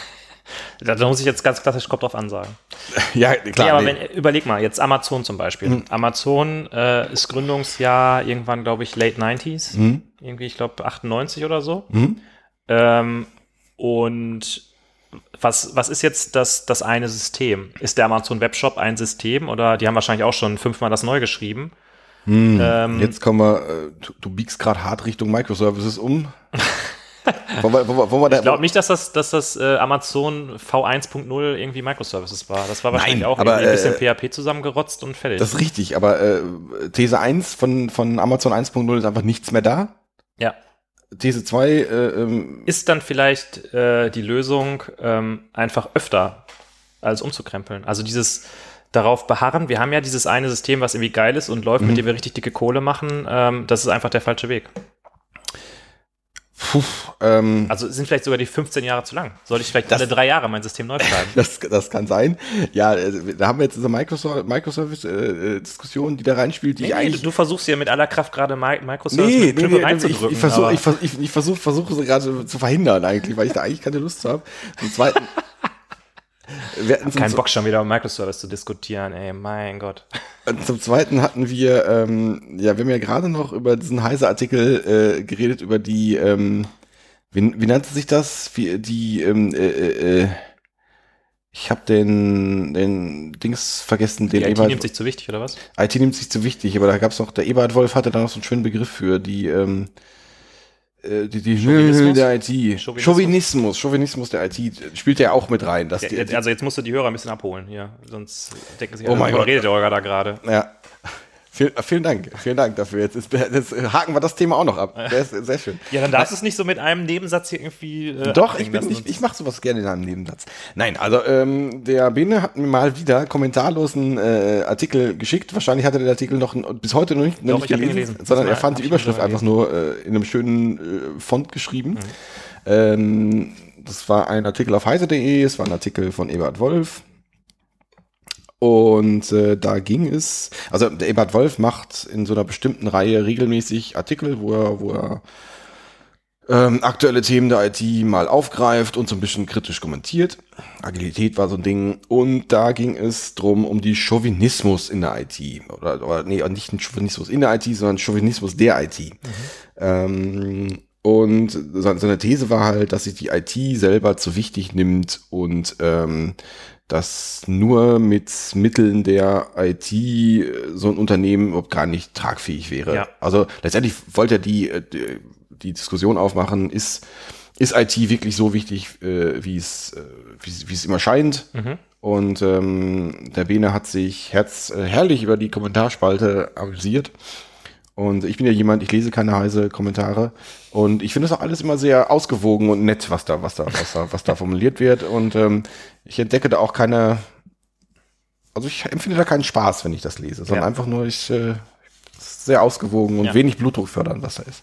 da muss ich jetzt ganz klassisch Kopf drauf an sagen. ja, Nee, klar. aber nee. wenn, überleg mal, jetzt Amazon zum Beispiel. Mhm. Amazon äh, ist Gründungsjahr irgendwann, glaube ich, late 90s. Hm? Irgendwie, ich glaube, 98 oder so. Hm? Ähm, und was, was ist jetzt das, das eine System? Ist der Amazon Webshop ein System oder die haben wahrscheinlich auch schon fünfmal das neu geschrieben? Hm. Ähm, Jetzt kommen wir, äh, du, du biegst gerade hart Richtung Microservices um. wollen wir, wollen wir, wollen wir da, Ich glaube nicht, dass das, dass das äh, Amazon V1.0 irgendwie Microservices war. Das war wahrscheinlich Nein, auch aber, ein bisschen äh, PHP zusammengerotzt und fertig. das ist richtig, aber äh, These 1 von, von Amazon 1.0 ist einfach nichts mehr da. ja. These 2, äh, ähm, Ist dann vielleicht äh, die Lösung, ähm, einfach öfter alles umzukrempeln? Also dieses darauf beharren, wir haben ja dieses eine System, was irgendwie geil ist und läuft, Mhm. mit dem wir richtig dicke Kohle machen, ähm, das ist einfach der falsche Weg. Puh, ähm, Also sind vielleicht sogar die 15 Jahre zu lang. Sollte ich vielleicht Das- alle drei Jahre mein System neu schreiben? Das, das kann sein. Ja, äh, da haben wir jetzt diese Microservice-Diskussion, die da reinspielt, die Nee, nee, eigentlich. du, du versuchst ja mit aller Kraft gerade Mi- Microservice Nee, mit Knüppel nee, ich, reinzudrücken. ich versuche aber- ich, ich, ich versuch, versuche sie gerade zu verhindern eigentlich, weil ich da eigentlich keine Lust habe. Zum Zweiten. wir hatten zum, Kein Bock schon wieder um Microservice zu diskutieren, ey, mein Gott. zum Zweiten hatten wir, ähm, ja, wir haben ja gerade noch über diesen Heise-Artikel äh, geredet, über die, ähm, wie, wie nannte sich das? Wie, die, ähm, äh, äh, äh, ich habe den, den Dings vergessen, den Die IT Eberhard- nimmt sich zu wichtig, oder was? IT nimmt sich zu wichtig, aber da gab's noch, der Eberhard Wolf hatte da noch so einen schönen Begriff für, die, ähm, äh, die, die Chauvinismus? der IT. Chauvinismus? Chauvinismus, Chauvinismus der IT spielt ja auch mit rein. Dass die, Ja, also jetzt musst du die Hörer ein bisschen abholen hier, sonst denken sie, Oh oh mein Gott. redet der Olga da gerade? ja. Vielen, vielen Dank, vielen Dank dafür. Jetzt, ist, jetzt haken wir das Thema auch noch ab. Ist sehr schön. Ja, dann darfst du es nicht so mit einem Nebensatz hier irgendwie. Äh, Doch, ich, bin, ich, ich mache sowas gerne in einem Nebensatz. Nein, also ähm, der Bene hat mir mal wieder kommentarlosen äh, Artikel geschickt. Wahrscheinlich hat er den Artikel noch bis heute noch nicht, noch Doch, nicht gelesen, gelesen. sondern er fand die Überschrift einfach nur äh, in einem schönen äh, Font geschrieben. Mhm. Ähm, das war ein Artikel auf heise.de, es war ein Artikel von Ebert Wolf. Und äh, da ging es, also der Ebert Wolf macht in so einer bestimmten Reihe regelmäßig Artikel, wo er, wo er ähm, aktuelle Themen der IT mal aufgreift und so ein bisschen kritisch kommentiert. Agilität war so ein Ding. Und da ging es drum um die Chauvinismus in der IT. Oder, oder nee, nicht den Chauvinismus in der IT, sondern Chauvinismus der IT. Ähm, und se- seine These war halt, dass sich die IT selber zu wichtig nimmt und ähm, dass nur mit Mitteln der IT äh, so ein Unternehmen überhaupt gar nicht tragfähig wäre. Ja. Also letztendlich wollte er die, äh, die, die Diskussion aufmachen, ist, ist IT wirklich so wichtig, äh, wie es, äh, wie, es- wie es immer scheint? Mhm. Und ähm, der Bene hat sich herz, äh, herrlich über die Kommentarspalte amüsiert. Und ich bin ja jemand, ich lese keine heiße Kommentare. Und ich finde das auch alles immer sehr ausgewogen und nett, was da, was da, was da, was da formuliert wird. Und ähm, ich entdecke da auch keine, also ich empfinde da keinen Spaß, wenn ich das lese, sondern Ja. einfach nur, ich, äh, sehr ausgewogen und Ja. wenig Blutdruck fördern, was da ist.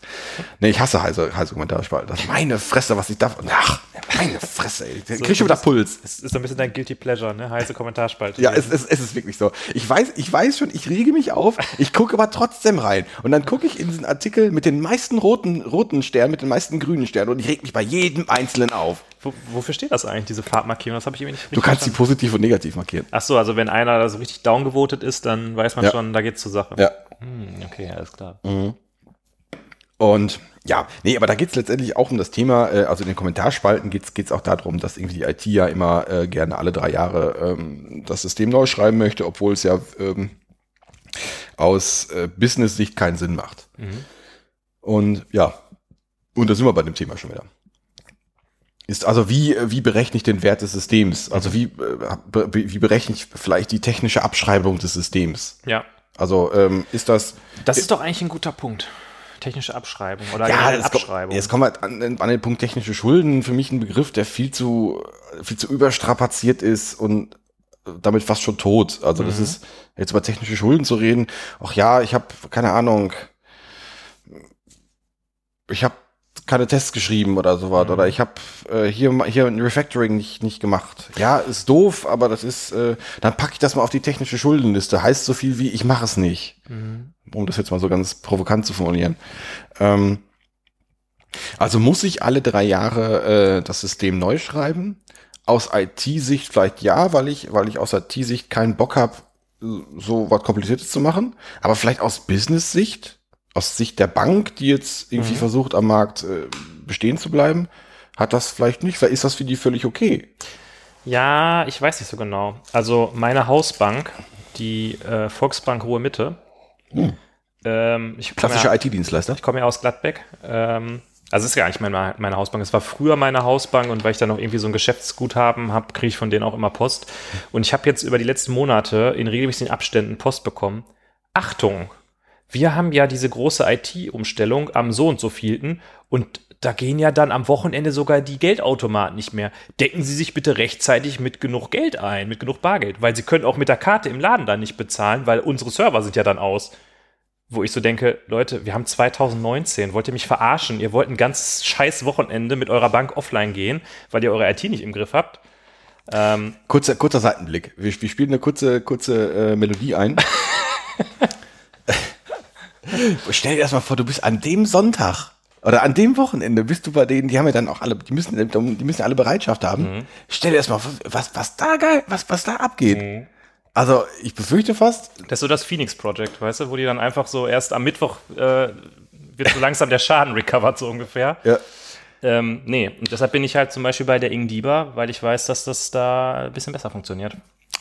Nee, ich hasse heiße, heiße Kommentarspalte. Das meine Fresse, was ich da, ach, meine Fresse, ey. Ich krieg schon wieder Puls. Es ist so ein bisschen dein Guilty Pleasure, ne? Heiße Kommentarspalte. Ja, es, es, es ist wirklich so. Ich weiß, ich weiß schon, ich rege mich auf, ich gucke aber trotzdem rein. Und dann gucke ich in diesen Artikel mit den meisten roten, roten Sternen, mit den meisten grünen Sternen und ich reg mich bei jedem einzelnen auf. Wo, wofür steht das eigentlich, diese Farbmarkierung? Das habe ich irgendwie nicht Du kannst die verstanden. positiv und negativ markieren. Ach so, also wenn einer da so richtig downgevotet ist, dann weiß man Ja. schon, da geht's zur Sache. Ja. Hm, okay, alles klar. Und ja, nee, aber da geht's letztendlich auch um das Thema, äh, also in den Kommentarspalten geht's geht's auch darum, dass irgendwie die IT ja immer äh, gerne alle drei Jahre ähm, das System neu schreiben möchte, obwohl es ja ähm, aus äh, Business-Sicht keinen Sinn macht. Und ja, und da sind wir bei dem Thema schon wieder. Ist also wie, wie berechne ich den Wert des Systems? Also wie, äh, wie berechne ich vielleicht die technische Abschreibung des Systems? Ja. Also ähm, ist das Das ist doch eigentlich ein guter Punkt. Technische Abschreibung oder ja, kommt, Abschreibung. jetzt kommen wir an, an den Punkt technische Schulden. Für mich ein Begriff, der viel zu, viel zu überstrapaziert ist und damit fast schon tot. Also das ist, jetzt über technische Schulden zu reden, ach ja, ich habe keine Ahnung, ich habe keine Tests geschrieben oder sowas oder ich habe äh, hier hier ein Refactoring nicht nicht gemacht. Ja, ist doof, aber das ist äh, dann packe ich das mal auf die technische Schuldenliste. Heißt so viel wie ich mache es nicht. Um das jetzt mal so ganz provokant zu formulieren. Ähm, also muss ich alle drei Jahre äh, das System neu schreiben? Aus IT-Sicht vielleicht ja, weil ich, weil ich aus IT-Sicht keinen Bock habe, so was Kompliziertes zu machen. Aber vielleicht aus Business-Sicht, aus Sicht der Bank, die jetzt irgendwie versucht, am Markt äh, bestehen zu bleiben, hat das vielleicht nicht. Vielleicht ist das für die völlig okay. Ja, ich weiß nicht so genau. Also meine Hausbank, die äh, Volksbank Ruhe Mitte, ähm, ich komme Klassischer ja, IT-Dienstleister. ich komme ja aus Gladbeck. Ähm, also es ist ja eigentlich meine, meine Hausbank. Es war früher meine Hausbank und weil ich da noch irgendwie so ein Geschäftsguthaben habe, kriege ich von denen auch immer Post. Und ich habe jetzt über die letzten Monate in regelmäßigen Abständen Post bekommen. Achtung! Wir haben ja diese große IT-Umstellung am so und so vielten und da gehen ja dann am Wochenende sogar die Geldautomaten nicht mehr. Decken Sie sich bitte rechtzeitig mit genug Geld ein, mit genug Bargeld, weil Sie können auch mit der Karte im Laden dann nicht bezahlen, weil unsere Server sind ja dann aus. Wo ich so denke, Leute, wir haben 2019, wollt ihr mich verarschen? Ihr wollt ein ganzes scheiß Wochenende mit eurer Bank offline gehen, weil ihr eure IT nicht im Griff habt. Ähm, Kurzer, kurzer Seitenblick. Wir, wir spielen eine kurze, kurze äh, Melodie ein. Stell dir das mal vor, du bist an dem Sonntag oder an dem Wochenende bist du bei denen, die haben ja dann auch alle, die müssen, die müssen ja alle Bereitschaft haben. Stell dir das mal vor, was, was da geil, was, was da abgeht. Also, ich befürchte fast, Das ist so das Phoenix Project, weißt du, wo die dann einfach so erst am Mittwoch äh, wird so langsam der Schaden recovered, so ungefähr. ja, Ähm, nee, und deshalb bin ich halt zum Beispiel bei der Ingdiba, weil ich weiß, dass das da ein bisschen besser funktioniert.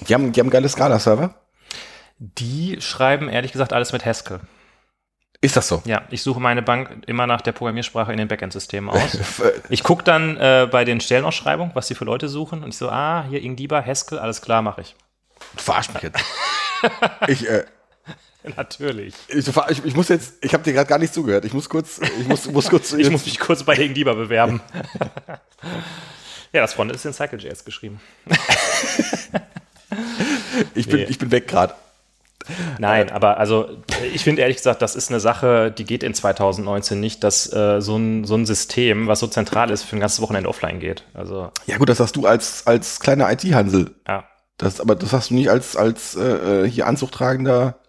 die haben, die haben geile Scala-Server. Die schreiben ehrlich gesagt alles mit Haskell. Ist das so? Ja, ich suche meine Bank immer nach der Programmiersprache in den Backend-Systemen aus. Ich gucke dann äh, bei den Stellenausschreibungen, was die für Leute suchen und ich so, ah, hier Ingdiba, Haskell, alles klar, mache ich. Du verarsch mich jetzt. ich, äh, Natürlich. Ich, ich, ich muss jetzt, ich habe dir gerade gar nicht zugehört. Ich muss kurz, ich muss, muss kurz. Ich muss mich kurz bei Lieber bewerben. ja, das Frontend ist in Cycle.js geschrieben. ich, bin, Nee. ich bin weg gerade. Nein, aber also ich finde ehrlich gesagt, das ist eine Sache, die geht in 2019 nicht, dass äh, so, ein, so ein System, was so zentral ist, für ein ganzes Wochenende offline geht. Also, Ja gut, das hast du als, als kleiner IT-Hansel. ja. Das, aber das hast du nicht als, als äh, hier anzugtragender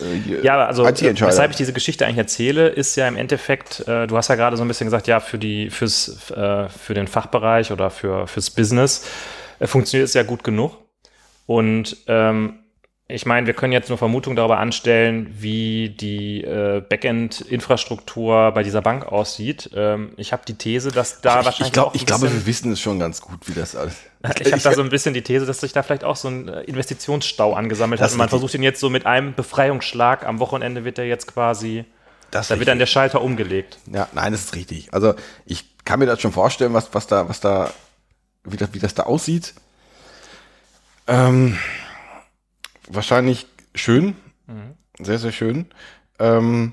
äh, Ja, also äh, weshalb ich diese Geschichte eigentlich erzähle, ist ja im Endeffekt, äh, du hast ja gerade so ein bisschen gesagt, ja, für die, fürs, äh, für den Fachbereich oder für, fürs Business äh, funktioniert es ja gut genug. Und ähm, ich meine, wir können jetzt nur Vermutungen darüber anstellen, wie die äh, Backend-Infrastruktur bei dieser Bank aussieht. Ähm, ich habe die These, dass da ich, wahrscheinlich ich, glaub, auch ich glaube, wir wissen es schon ganz gut, wie das alles. ich habe da so ein bisschen die These, dass sich da vielleicht auch so ein äh, Investitionsstau angesammelt Das hat. Und man richtig. versucht ihn jetzt so mit einem Befreiungsschlag. Am Wochenende wird er jetzt quasi, das da wird dann der Schalter umgelegt. Ja, nein, das ist richtig. Also ich kann mir das schon vorstellen, was, was da, was da, wie das, wie das da aussieht. Ähm, wahrscheinlich schön, sehr, sehr schön. Ähm,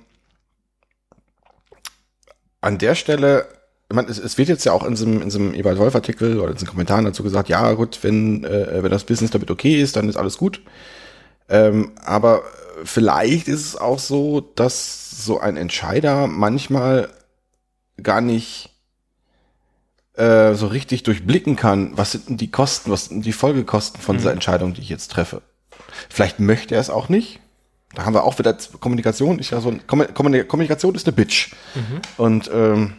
an der Stelle, ich meine, es, es wird jetzt ja auch in einem, in einem Ewald Wolf Artikel oder in so einem Kommentar dazu gesagt, ja gut, wenn, äh, wenn das Business damit okay ist, dann ist alles gut. Ähm, aber vielleicht ist es auch so, dass so ein Entscheider manchmal gar nicht äh, so richtig durchblicken kann, was sind denn die Kosten, was sind die Folgekosten von dieser Entscheidung, die ich jetzt treffe. Vielleicht möchte er es auch nicht. Da haben wir auch wieder Kommunikation. Ist ja so ein, Kommu- Kommu- Kommunikation ist eine Bitch. Und ähm,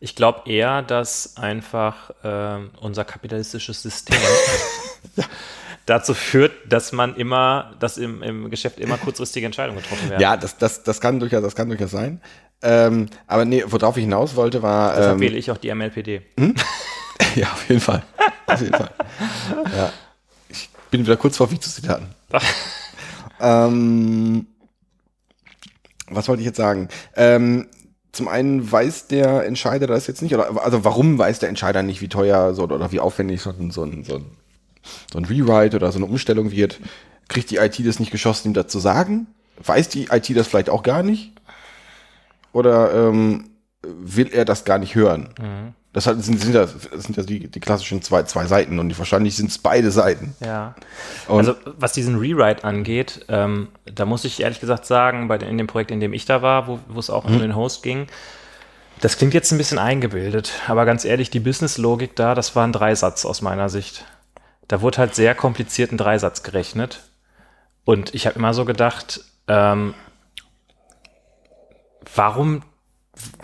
Ich glaube eher, dass einfach ähm, unser kapitalistisches System dazu führt, dass man immer, dass im, im Geschäft immer kurzfristige Entscheidungen getroffen werden. ja, das, das, das kann durchaus, das kann durchaus sein. Ähm, aber nee, worauf ich hinaus wollte, war. Deshalb ähm, wähle ich auch die MLPD. Ja, auf jeden Fall. Auf jeden Fall. Ja. Ich bin wieder kurz vor Vize-Zitaten. ähm, was wollte ich jetzt sagen? Ähm, zum einen weiß der Entscheider das jetzt nicht, oder also warum weiß der Entscheider nicht, wie teuer so oder wie aufwendig so ein, so ein, so ein, so ein Rewrite oder so eine Umstellung wird? Kriegt die IT das nicht geschossen, ihm das zu sagen? Weiß die IT das vielleicht auch gar nicht? Oder ähm, will er das gar nicht hören? Das sind, sind ja, das sind ja die, die klassischen zwei, zwei Seiten und wahrscheinlich sind es beide Seiten. Ja. Und- also was diesen Rewrite angeht, ähm, da muss ich ehrlich gesagt sagen, bei den, in dem Projekt, in dem ich da war, wo, wo es auch Mhm. um den Host ging, das klingt jetzt ein bisschen eingebildet, aber ganz ehrlich, die Business-Logik da, das war ein Dreisatz aus meiner Sicht. Da wurde halt sehr kompliziert ein Dreisatz gerechnet. Und ich habe immer so gedacht, ähm, warum,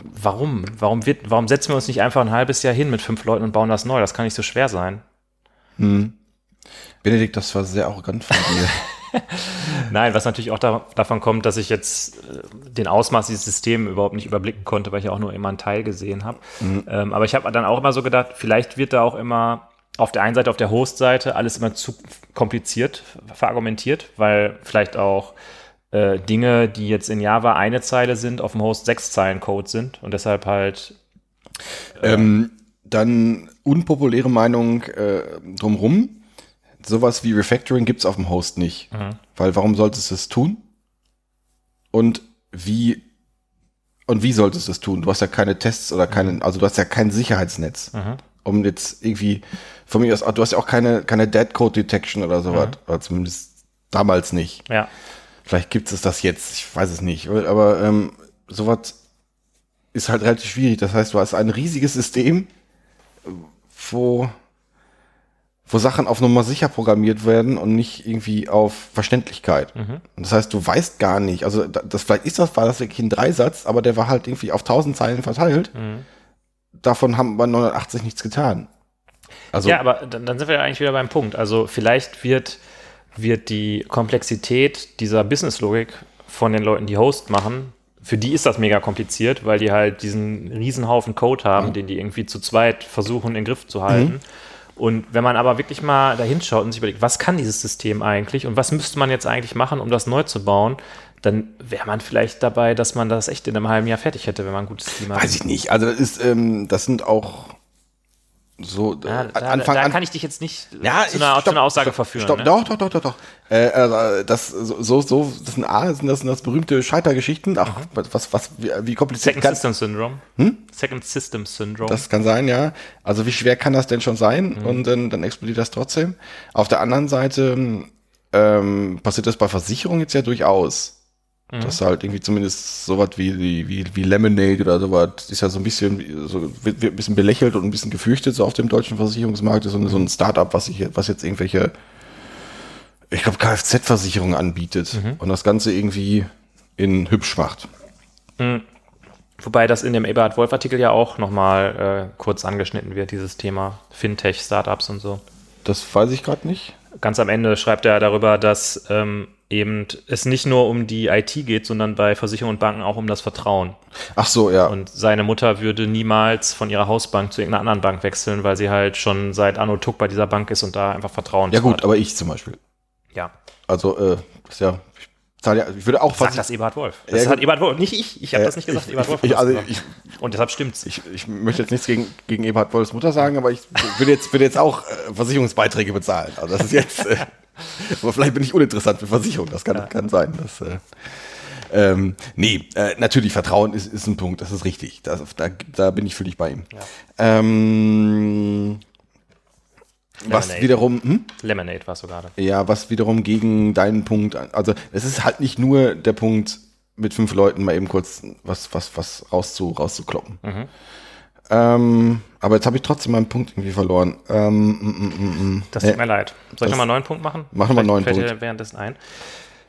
warum, warum wird, warum setzen wir uns nicht einfach ein halbes Jahr hin mit fünf Leuten und bauen das neu? Das kann nicht so schwer sein. Benedikt, das war sehr arrogant von dir. Nein, was natürlich auch da, davon kommt, dass ich jetzt äh, den Ausmaß dieses Systems überhaupt nicht überblicken konnte, weil ich ja auch nur immer einen Teil gesehen habe. Ähm, aber ich habe dann auch immer so gedacht, vielleicht wird da auch immer auf der einen Seite, auf der Host-Seite alles immer zu kompliziert verargumentiert, weil vielleicht auch äh, Dinge, die jetzt in Java eine Zeile sind, auf dem Host sechs Zeilen Code sind und deshalb halt ähm, dann unpopuläre Meinung äh, drumrum. Sowas wie Refactoring gibt's auf dem Host nicht. Weil warum solltest du es tun? Und wie und wie solltest du es tun? Du hast ja keine Tests oder keinen, also du hast ja kein Sicherheitsnetz. Um jetzt irgendwie, von mir aus, du hast ja auch keine, keine Dead Code Detection oder sowas. Oder zumindest damals nicht. ja. Vielleicht gibt es das jetzt, ich weiß es nicht. Aber ähm, sowas ist halt relativ schwierig. Das heißt, du hast ein riesiges System, wo, wo Sachen auf Nummer sicher programmiert werden und nicht irgendwie auf Verständlichkeit. Und das heißt, du weißt gar nicht, also da- das vielleicht ist das, war das wirklich ein Dreisatz, aber der war halt irgendwie auf tausend Zeilen verteilt. Davon haben wir 980 nichts getan. Also, ja, aber dann, dann sind wir ja eigentlich wieder beim Punkt. Also vielleicht wird, wird die Komplexität dieser Business-Logik von den Leuten, die Host machen, für die ist das mega kompliziert, weil die halt diesen Riesenhaufen Code haben, den die irgendwie zu zweit versuchen, in den Griff zu halten. Und wenn man aber wirklich mal dahin schaut und sich überlegt, was kann dieses System eigentlich und was müsste man jetzt eigentlich machen, um das neu zu bauen, dann wäre man vielleicht dabei, dass man das echt in einem halben Jahr fertig hätte, wenn man ein gutes Team hat. Weiß ich nicht. Also das ist, ähm, das sind auch, so äh, Ja, da, Anfang da an. kann ich dich jetzt nicht Ja, zu, ich- einer, zu stopp, einer Aussage stopp, verführen. Stopp, ne? doch, doch, doch, doch, doch. Äh, äh, das so, so, das sind A, sind das, sind das berühmte Scheitergeschichten. Ach, was, was, wie, wie kompliziert Second kann, System Syndrome. Second System Syndrome. das kann sein, ja. Also wie schwer kann das denn schon sein? Mhm. Und dann, dann explodiert das trotzdem. Auf der anderen Seite ähm, passiert das bei Versicherungen jetzt ja durchaus. Mhm. Das ist halt irgendwie zumindest sowas wie, wie, wie, wie Lemonade oder sowas, ist ja so ein bisschen, so, wird, wird ein bisschen belächelt und ein bisschen gefürchtet so auf dem deutschen Versicherungsmarkt. Das ist so, ein- so ein Startup, was sich, was jetzt irgendwelche, ich glaube, Kfz-Versicherungen anbietet Mhm. und das Ganze irgendwie in hübsch macht. Wobei das in dem Eberhard Wolf-Artikel ja auch nochmal äh, kurz angeschnitten wird, dieses Thema Fintech, Startups und so. Das weiß ich gerade nicht. Ganz am Ende schreibt er darüber, dass ähm, eben es nicht nur um die IT geht, sondern bei Versicherungen und Banken auch um das Vertrauen. Ach so, ja. Und seine Mutter würde niemals von ihrer Hausbank zu irgendeiner anderen Bank wechseln, weil sie halt schon seit Anno Tuck bei dieser Bank ist und da einfach Vertrauen ja gut, hat. aber ich zum Beispiel. Ja, Also, äh, ist ja, ich, zahle ja, ich würde auch sagt Versich- das Eberhard Wolf. Das Ja, hat. Eberhard Wolf, nicht ich. Ich habe Äh, das nicht gesagt, ich- Eberhard Wolf ich- also ich- Und deshalb stimmt's. Ich, ich möchte jetzt nichts gegen, gegen Eberhard Wolfs Mutter sagen, aber ich würde jetzt, würde jetzt auch äh, Versicherungsbeiträge bezahlen. Also das ist jetzt, äh, aber vielleicht bin ich uninteressant für Versicherung, das kann, kann sein. Das, äh, ähm, nee, äh, natürlich, Vertrauen ist, ist ein Punkt, das ist richtig. Das, da, da bin ich völlig bei ihm. Ähm, was Lemonade. wiederum, hm? Lemonade warst du gerade. Ja, was wiederum gegen deinen Punkt, also es ist halt nicht nur der Punkt, mit fünf Leuten mal eben kurz was, was, was rauszu, rauszukloppen. Ähm, aber jetzt habe ich trotzdem meinen Punkt irgendwie verloren. Ähm, mm, mm, mm, mm. Das Äh, tut mir leid. Soll ich nochmal einen neuen Punkt machen? Mach noch mal einen neuen Fällt Punkt. dir währenddessen ein.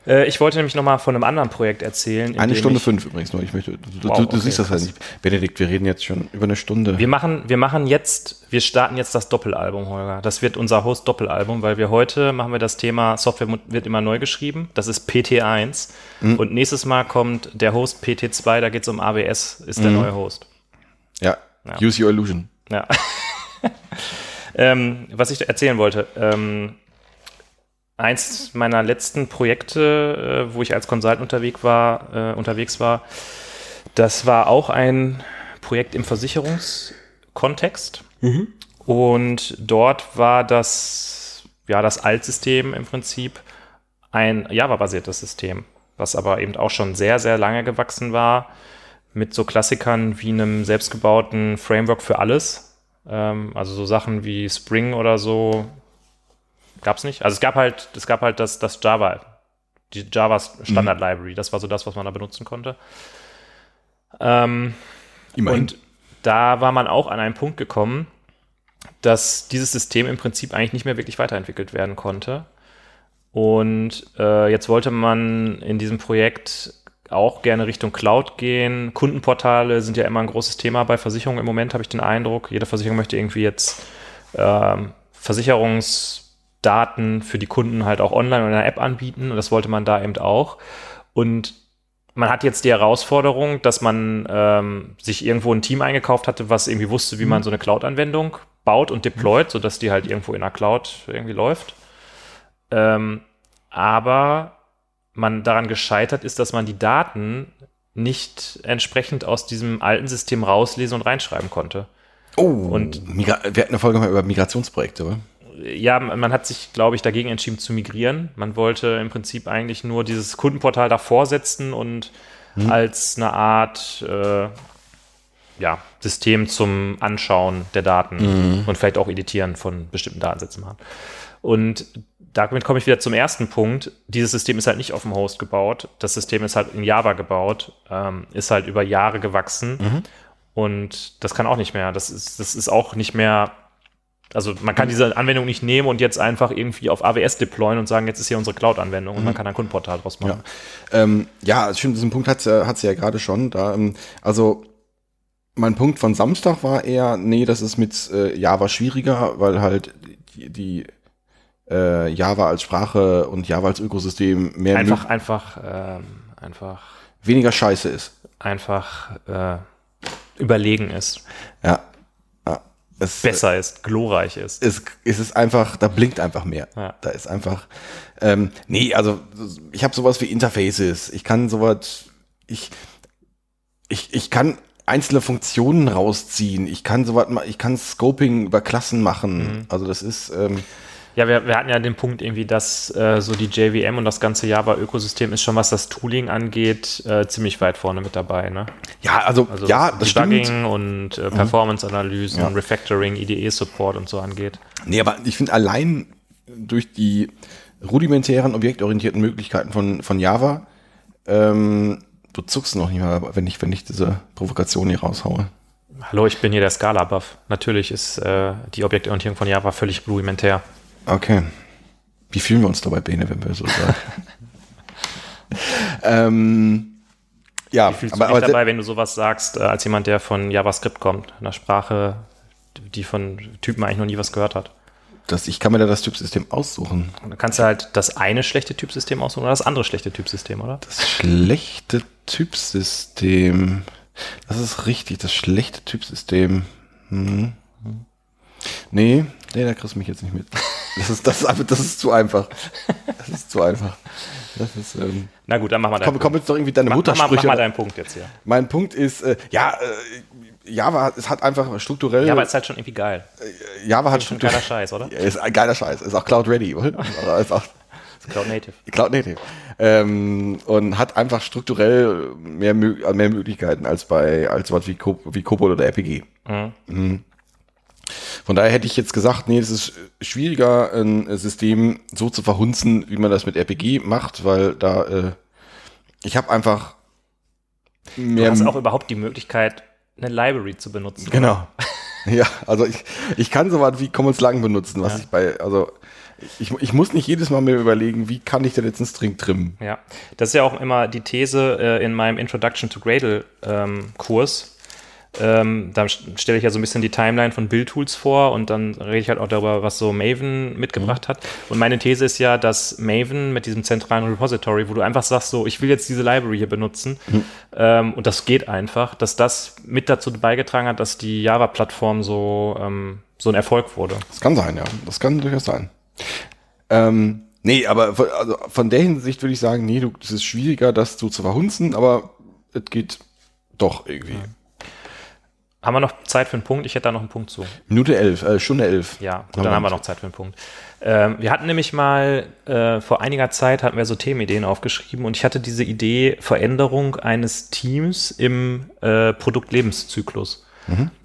Äh, ich wollte nämlich nochmal von einem anderen Projekt erzählen. in Eine Stunde ich, fünf übrigens nur. Ich möchte, du, Wow, du, du okay, siehst das krass. nicht. Benedikt, wir reden jetzt schon über eine Stunde. Wir machen, wir machen jetzt, wir starten jetzt das Doppelalbum, Holger. Das wird unser Host-Doppelalbum, weil wir heute machen wir das Thema Software wird immer neu geschrieben. Das ist PT1. Mhm. Und nächstes Mal kommt der Host PT2, da geht es um AWS, ist Mhm. der neue Host. ja. Ja. Use your illusion. Ja. ähm, was ich erzählen wollte, ähm, eins meiner letzten Projekte, äh, wo ich als Consultant unterwegs war, äh, unterwegs war, das war auch ein Projekt im Versicherungskontext. Und dort war das, ja, das Altsystem im Prinzip ein Java-basiertes System, was aber eben auch schon sehr, sehr lange gewachsen war, mit so Klassikern wie einem selbstgebauten Framework für alles. Ähm, also so Sachen wie Spring oder so gab es nicht. Also es gab halt, es gab halt das, das Java, die Java Standard Library. Das war so das, was man da benutzen konnte. Ähm, Immerhin. und da war man auch an einen Punkt gekommen, dass dieses System im Prinzip eigentlich nicht mehr wirklich weiterentwickelt werden konnte. Und äh, jetzt wollte man in diesem Projekt auch gerne Richtung Cloud gehen. Kundenportale sind ja immer ein großes Thema bei Versicherungen im Moment, habe ich den Eindruck. Jede Versicherung möchte irgendwie jetzt ähm, Versicherungsdaten für die Kunden halt auch online oder in einer App anbieten. Und das wollte man da eben auch. Und man hat jetzt die Herausforderung, dass man ähm, sich irgendwo ein Team eingekauft hatte, was irgendwie wusste, wie man so eine Cloud-Anwendung baut und deployt, sodass die halt irgendwo in der Cloud irgendwie läuft. Ähm, aber man daran gescheitert ist, dass man die Daten nicht entsprechend aus diesem alten System rauslesen und reinschreiben konnte. Oh, und- Migra wir hatten eine Folge mal über Migrationsprojekte, oder? Ja, man hat sich, glaube ich, dagegen entschieden zu migrieren. Man wollte im Prinzip eigentlich nur dieses Kundenportal davor setzen und als eine Art äh, ja, System zum Anschauen der Daten und vielleicht auch Editieren von bestimmten Datensätzen machen. Und damit komme ich wieder zum ersten Punkt. Dieses System ist halt nicht auf dem Host gebaut. Das System ist halt in Java gebaut, ähm, ist halt über Jahre gewachsen. Und das kann auch nicht mehr. Das ist, das ist auch nicht mehr also man kann diese Anwendung nicht nehmen und jetzt einfach irgendwie auf AWS deployen und sagen, jetzt ist hier unsere Cloud-Anwendung und man kann ein Kundenportal draus machen. Ja, ähm, ja stimmt, diesen Punkt hat sie, hat sie ja gerade schon. Da, ähm, also mein Punkt von Samstag war eher, nee, das ist mit äh, Java schwieriger, weil halt die, die äh, Java als Sprache und Java als Ökosystem mehr Einfach, einfach, ähm, einfach, weniger scheiße ist. einfach äh, überlegen ist, Ja. ja. Es, besser ist, glorreich ist. es, es ist einfach, da blinkt einfach mehr. Ja. Da ist einfach, ähm, nee, also ich habe sowas wie Interfaces. Ich kann sowas, ich, ich, ich kann einzelne Funktionen rausziehen. Ich kann sowas ich kann Scoping über Klassen machen. Also das ist, ähm, Ja, wir, wir hatten ja den Punkt irgendwie, dass äh, so die JVM und das ganze Java-Ökosystem ist schon, was das Tooling angeht, äh, ziemlich weit vorne mit dabei. Ne? ja, also, Also ja, das stimmt. Debugging und äh, Performance-Analysen, Ja. Refactoring, IDE-Support und so angeht. Nee, aber ich finde allein durch die rudimentären objektorientierten Möglichkeiten von, von Java, ähm, du zuckst noch nicht mal, wenn ich, wenn ich diese Provokation hier raushaue. Hallo, ich bin hier der Scala-Buff. Natürlich ist äh, die Objektorientierung von Java völlig rudimentär. Okay. Wie fühlen wir uns dabei, Bene, wenn wir so sagen? ähm, ja, Wie fühlst aber, du dich aber dabei, wenn du sowas sagst, äh, als jemand, der von JavaScript kommt, einer Sprache, die von Typen eigentlich noch nie was gehört hat? das, ich kann mir da das Typsystem aussuchen. Und dann kannst du halt das eine schlechte Typsystem aussuchen oder das andere schlechte Typsystem, oder? Das schlechte Typsystem. Das ist richtig, das schlechte Typsystem. Hm. Nee, nee, da kriegst du mich jetzt nicht mit. Das ist, das ist, einfach, das ist zu einfach. Das ist zu einfach. Das ist, ähm, Na gut, dann mach mal deinen komm, komm jetzt doch irgendwie deine Mach, mach, mal- mach Muttersprüche. mal deinen Punkt jetzt hier. mein Punkt ist, äh, ja, äh, Java, es hat einfach strukturell, Ja, aber ist halt schon irgendwie geil. Java hat Schon ein geiler strukturell, Scheiß, oder? Ist ein geiler Scheiß, ist auch Cloud Ready, oder? Ist auch, Cloud Native. Cloud Native. Ähm, und hat einfach strukturell mehr, äh, mehr Möglichkeiten als bei als was wie, Co wie Cobol oder RPG. Mhm. Von daher hätte ich jetzt gesagt, nee, es ist schwieriger, ein System so zu verhunzen, wie man das mit RPG macht, weil da äh, ich habe einfach Du mehr hast auch überhaupt die Möglichkeit, eine Library zu benutzen. Genau. Ja, also ich, ich kann sowas wie Commons Lang benutzen, was Ja. ich bei, also ich, ich muss nicht jedes Mal mir überlegen, wie kann ich denn jetzt einen String trimmen. Ja, das ist ja auch immer die These äh, in meinem Introduction to Gradle ähm, Kurs. Ähm, da st- stelle ich ja so ein bisschen die Timeline von Build-Tools vor und dann rede ich halt auch darüber, was so Maven mitgebracht hat. Und meine These ist ja, dass Maven mit diesem zentralen Repository, wo du einfach sagst, so, ich will jetzt diese Library hier benutzen ähm, und das geht einfach, dass das mit dazu beigetragen hat, dass die Java-Plattform so, ähm, so ein Erfolg wurde. Das kann sein, ja. Das kann durchaus sein. Ähm, nee, aber von, also von der Hinsicht würde ich sagen, nee, du, es ist schwieriger, das so zu verhunzen, aber es geht doch irgendwie. Haben wir noch Zeit für einen Punkt? Ich hätte da noch einen Punkt zu. Minute elf, äh, Stunde elf. Ja, gut, dann haben wir noch Zeit für einen Punkt. Ähm, wir hatten nämlich mal, äh, vor einiger Zeit hatten wir so Themenideen aufgeschrieben und ich hatte diese Idee Veränderung eines Teams im äh, Produktlebenszyklus.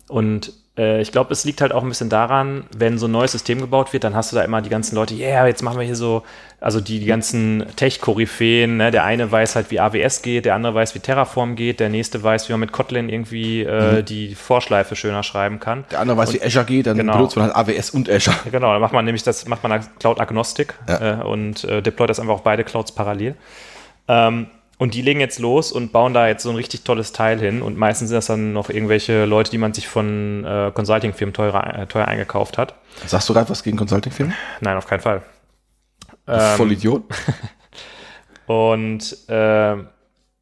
Und äh, ich glaube, es liegt halt auch ein bisschen daran, wenn so ein neues System gebaut wird, dann hast du da immer die ganzen Leute, yeah, jetzt machen wir hier so, also die, die ganzen Tech-Koryphäen, ne? der eine weiß halt, wie AWS geht, der andere weiß, wie Terraform geht, der nächste weiß, wie man mit Kotlin irgendwie äh, die Vorschleife schöner schreiben kann. Der andere weiß, wie Azure geht, dann Genau. benutzt man halt AWS und Azure. Genau, da macht man nämlich das, macht man Cloud-Agnostik Ja. äh, und äh, deployt das einfach auf beide Clouds parallel. Ähm, und die legen jetzt los und bauen da jetzt so ein richtig tolles Teil hin. Und meistens sind das dann noch irgendwelche Leute, die man sich von äh, Consulting-Firmen teurer, äh, teuer eingekauft hat. Sagst du gerade was gegen Consulting-Firmen? Nein, auf keinen Fall. Voll Idiot. Und äh,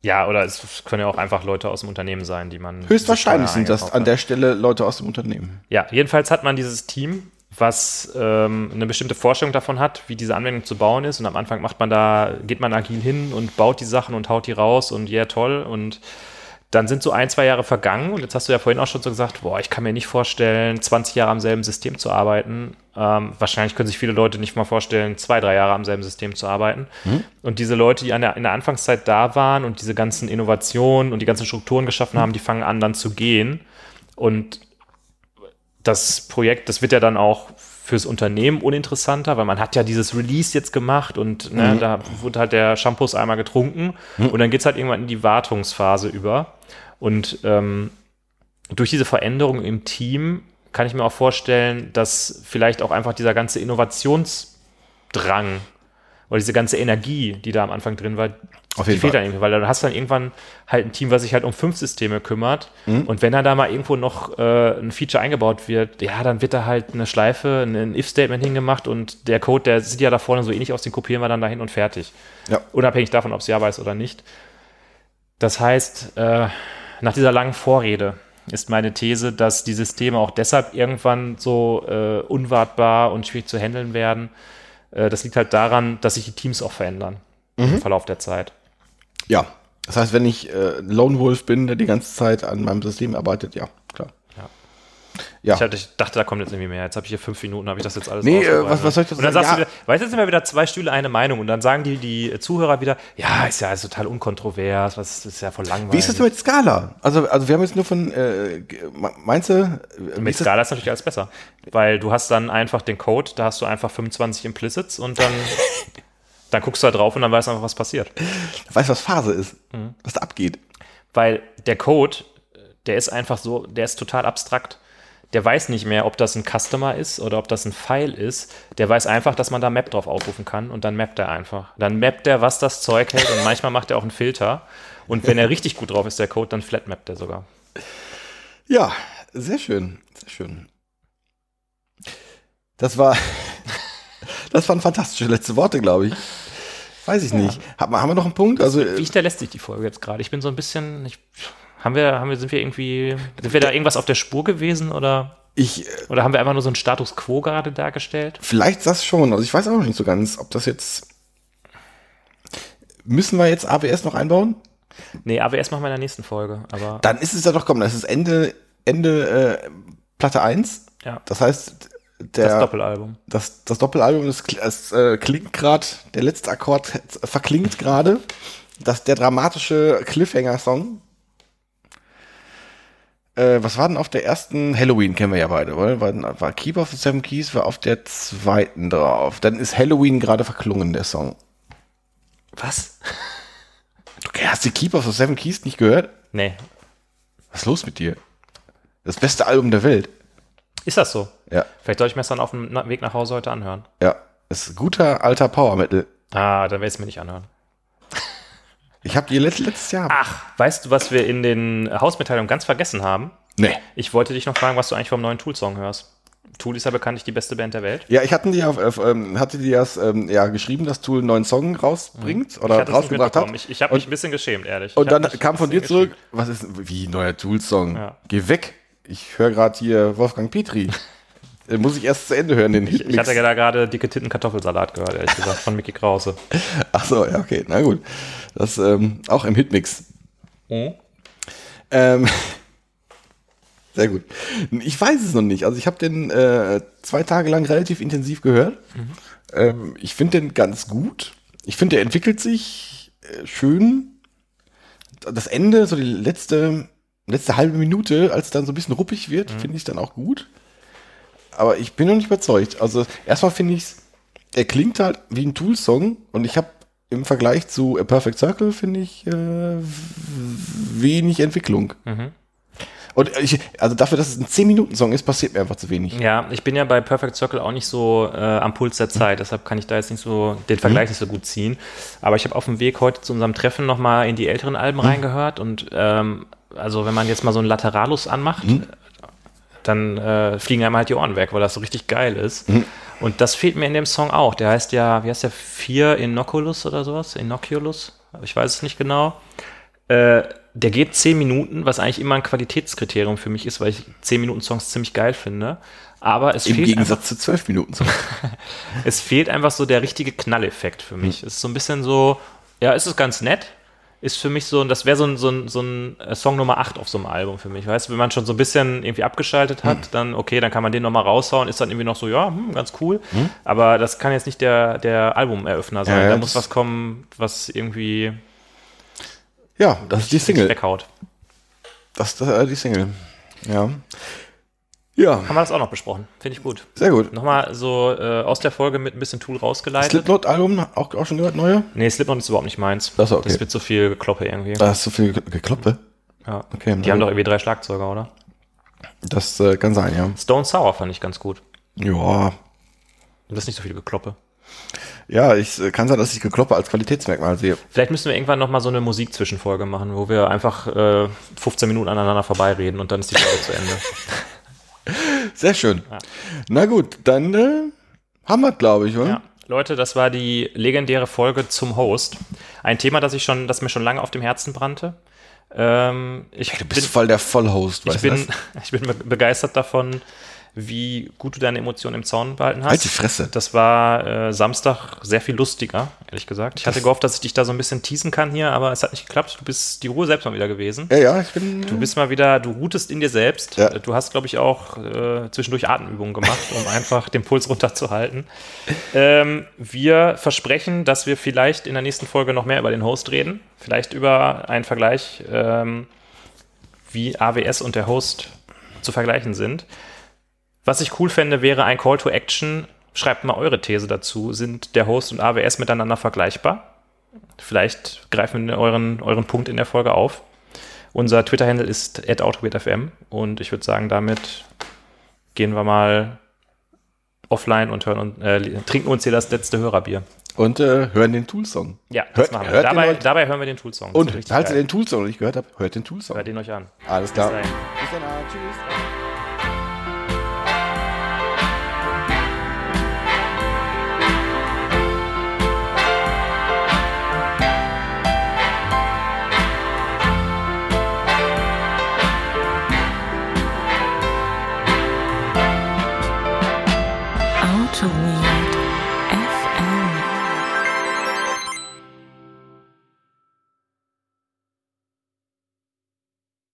ja, oder es können ja auch einfach Leute aus dem Unternehmen sein, die man. Höchstwahrscheinlich sind das an der Stelle Leute aus dem Unternehmen. Ja, jedenfalls hat man dieses Team, was ähm, eine bestimmte Vorstellung davon hat, wie diese Anwendung zu bauen ist. Und am Anfang macht man da, geht man agil hin und baut die Sachen und haut die raus und ja, toll. Und dann sind so ein, zwei Jahre vergangen und jetzt hast du ja vorhin auch schon so gesagt, boah, ich kann mir nicht vorstellen, 20 Jahre am selben System zu arbeiten. Ähm, wahrscheinlich können sich viele Leute nicht mal vorstellen, zwei, drei Jahre am selben System zu arbeiten. Und diese Leute, die der, in der Anfangszeit da waren und diese ganzen Innovationen und die ganzen Strukturen geschaffen haben, die fangen an dann zu gehen. Und das Projekt, das wird ja dann auch fürs Unternehmen uninteressanter, weil man hat ja dieses Release jetzt gemacht und ne, da wurde halt der Shampoos einmal getrunken und dann geht's halt irgendwann in die Wartungsphase über. Und ähm, durch diese Veränderung im Team kann ich mir auch vorstellen, dass vielleicht auch einfach dieser ganze Innovationsdrang oder diese ganze Energie, die da am Anfang drin war, Auf die jeden fehlt Fall. dann irgendwie, weil dann hast du dann irgendwann halt ein Team, was sich halt um fünf Systeme kümmert. Mhm. Und wenn dann da mal irgendwo noch äh, ein Feature eingebaut wird, ja, dann wird da halt eine Schleife, ein, If-Statement hingemacht und der Code, der sieht ja da vorne so ähnlich aus, den kopieren wir dann dahin und fertig. Ja. Unabhängig davon, ob es Java ist oder nicht. Das heißt, äh, nach dieser langen Vorrede ist meine These, dass die Systeme auch deshalb irgendwann so äh, unwartbar und schwierig zu handeln werden. Äh, das liegt halt daran, dass sich die Teams auch verändern im Verlauf der Zeit. Ja, Das heißt, wenn ich äh, Lone Wolf bin, der die ganze Zeit an meinem System arbeitet, ja, klar. Ja. Ja. Ich, hatte, ich dachte, da kommt jetzt irgendwie mehr. Jetzt habe ich hier fünf Minuten, habe ich das jetzt alles Nee, äh, was- was soll ich dazu Und dann sagen? sagst Ja. du wieder, weißt du, jetzt sind wir wieder zwei Stühle, eine Meinung. Und dann sagen die, die Zuhörer wieder, ja, ist ja alles total unkontrovers, was ist ja voll langweilig. Wie ist das denn mit Skala? Also, also wir haben jetzt nur von, äh, meinst du? äh, Mit ist das- Scala ist natürlich alles besser. Weil du hast dann einfach den Code, da hast du einfach 25 Implicits und dann, dann guckst du da drauf und dann weißt du einfach, was passiert. Weißt du, was Phase ist? Mhm. Was da abgeht? Weil der Code, der ist einfach so, der ist total abstrakt. Der weiß nicht mehr, ob das ein Customer ist oder ob das ein File ist. Der weiß einfach, dass man da Map drauf aufrufen kann und dann mappt er einfach. Dann mappt er, was das Zeug hält und manchmal macht er auch einen Filter. Und wenn er richtig gut drauf ist, der Code, dann flatmappt er sogar. Ja, sehr schön, sehr schön. Das war, das waren fantastische letzte Worte, glaube ich. Weiß ich nicht. Haben, wir- haben wir noch einen Punkt? Also, Wie hinterlässt sich die Folge jetzt gerade? Ich bin so ein bisschen. Ich, haben wir, haben wir, sind wir irgendwie, sind wir da irgendwas auf der Spur gewesen oder, ich, äh, oder haben wir einfach nur so einen Status quo gerade dargestellt? vielleicht das schon. Also ich weiß auch noch nicht so ganz, ob das jetzt. Müssen wir jetzt AWS noch einbauen? Nee, AWS machen wir in der nächsten Folge. Aber Dann ist es ja doch, komm, das ist Ende, Ende äh, Platte 1. ja, Das heißt, der, das Doppelalbum. das, das Doppelalbum, das, es, äh, klingt gerade, der letzte Akkord verklingt gerade. Das der dramatische Cliffhanger-Song. Äh, was war denn auf der ersten Halloween, kennen wir ja beide, oder? War, war Keep of the Seven Keys, war auf der zweiten drauf. Dann ist Halloween gerade verklungen, der Song. Was? Okay, hast du Keep of the Seven Keys nicht gehört? Nee. Was ist los mit dir? Das beste Album der Welt. Ist das so? Ja, Vielleicht soll ich mir das dann auf dem Weg nach Hause heute anhören. ja. Ist guter alter Power Metal. Ah, dann werde ich es mir nicht anhören. Ich habe die letzt, letztes Jahr. Ach, weißt du, was wir in den Hausmitteilungen ganz vergessen haben? Nee. Ich wollte dich noch fragen, was du eigentlich vom neuen Tool-Song hörst. Tool ist ja bekanntlich die beste Band der Welt. Ja, ich hatte die auf, auf ähm, hatte das ähm, ja geschrieben, dass Tool einen neuen Song rausbringt oder Mhm. nicht rausgebracht hat. Ich, ich habe mich ein bisschen geschämt, ehrlich. Und dann kam von dir zurück, was ist wie neuer Tool Song? Ja. Geh weg. Ich höre gerade hier Wolfgang Petri. Den muss ich erst zu Ende hören, den Ich hatte ja da gerade dicke Titten Kartoffelsalat gehört, ehrlich gesagt, von Mickey Krause. Ach so, ja, okay, na gut. Das ähm, auch im Hitmix. Mhm. Ähm, sehr gut. Ich weiß es noch nicht. Also ich habe den äh, zwei Tage lang relativ intensiv gehört. Ähm, ich finde den ganz gut. Ich finde, der entwickelt sich äh, schön. Das Ende, so die letzte, letzte halbe Minute, als es dann so ein bisschen ruppig wird, finde ich dann auch gut. Aber ich bin noch nicht überzeugt. Also erstmal finde ich er klingt halt wie ein Tool-Song und ich habe im Vergleich zu A Perfect Circle, finde ich, äh, wenig Entwicklung. Und ich, also dafür, dass es ein 10-Minuten-Song ist, passiert mir einfach zu wenig. Ja, ich bin ja bei Perfect Circle auch nicht so äh, am Puls der Zeit, deshalb kann ich da jetzt nicht so den Vergleich nicht so gut ziehen. Aber ich habe auf dem Weg heute zu unserem Treffen nochmal in die älteren Alben reingehört und ähm, also wenn man jetzt mal so einen Lateralus anmacht, dann äh, fliegen einem halt die Ohren weg, weil das so richtig geil ist. Und das fehlt mir in dem Song auch. Der heißt ja, wie heißt der? Vier Inoculus oder sowas? Inoculus? Ich weiß es nicht genau. Äh, der geht zehn Minuten, was eigentlich immer ein Qualitätskriterium für mich ist, weil ich zehn Minuten Songs ziemlich geil finde. Aber es Im fehlt einfach, Gegensatz zu 12 Minuten. Song. es fehlt einfach so der richtige Knalleffekt für mich. Es ist so ein bisschen so, ja, es ist ganz nett. Ist für mich so, und das wäre so ein, so, ein, so ein äh, Song Nummer 8 auf so einem Album für mich. Weißt du, wenn man schon so ein bisschen irgendwie abgeschaltet hat, dann okay, dann kann man den nochmal raushauen, ist dann irgendwie noch so, ja, hm, ganz cool. Aber das kann jetzt nicht der, der Albumeröffner sein. Ja, da muss was kommen, was irgendwie Ja, das ist die Single. weghaut. Das ist äh, die Single. Ja. Ja, Haben wir das auch noch besprochen. Finde ich gut. sehr gut. Nochmal so äh, aus der Folge mit ein bisschen Tool rausgeleitet. Slipknot-Album, auch, auch schon gehört, neue? nee, Slipknot ist überhaupt nicht meins. Ach so, okay. Das wird so viel Gekloppe irgendwie. Da ist so viel Ge- Gekloppe. Ja. Okay, Die haben doch irgendwie drei Schlagzeuger, oder? Das äh, kann sein, ja. Stone Sour fand ich ganz gut. Ja, das ist nicht so viel Gekloppe. ja, ich äh, kann sein, dass ich Gekloppe als Qualitätsmerkmal sehe. Vielleicht müssen wir irgendwann nochmal so eine Musikzwischenfolge machen, wo wir einfach äh, 15 Minuten aneinander vorbeireden und dann ist die Folge zu Ende. Sehr schön. Na gut, dann äh, haben wir glaube ich, oder? Ja. Leute, das war die legendäre Folge zum Host. Ein Thema, das ich schon, das mir schon lange auf dem Herzen brannte. Ähm, ich Du bin, bist voll der Vollhost, ich weißt du bin, das? ich bin be- begeistert davon, wie gut du deine Emotionen im Zaun behalten hast. Halt die Fresse. Das war äh, Samstag sehr viel lustiger, ehrlich gesagt. Ich hatte Das- gehofft, dass ich dich da so ein bisschen teasen kann hier, aber es hat nicht geklappt. Du bist die Ruhe selbst mal wieder gewesen. Ja, ja, ich bin. Du bist mal wieder, du ruhtest in dir selbst. Ja. Du hast, glaube ich, auch äh, zwischendurch Atemübungen gemacht, um einfach den Puls runterzuhalten. Ähm, wir versprechen, dass wir vielleicht in der nächsten Folge noch mehr über den Host reden. Vielleicht über einen Vergleich, ähm, wie AWS und der Host zu vergleichen sind. Was ich cool fände, wäre ein Call to Action. Schreibt mal eure These dazu. Sind der Host und AWS miteinander vergleichbar? Vielleicht greifen wir euren, euren Punkt in der Folge auf. Unser Twitter-Handle ist @autoweirdfm und ich würde sagen, damit gehen wir mal offline und hören und äh, trinken uns hier das letzte Hörerbier. Und äh, hören den Tool-Song. Ja, das Hört- machen wir. hört den Dabei, dabei hören wir den Tool-Song. Und falls ihr den Tool-Song nicht gehört habt, hört den Tool-Song. Hört ihn euch an. Alles klar. Bis dahin. Bis dann. Tschüss.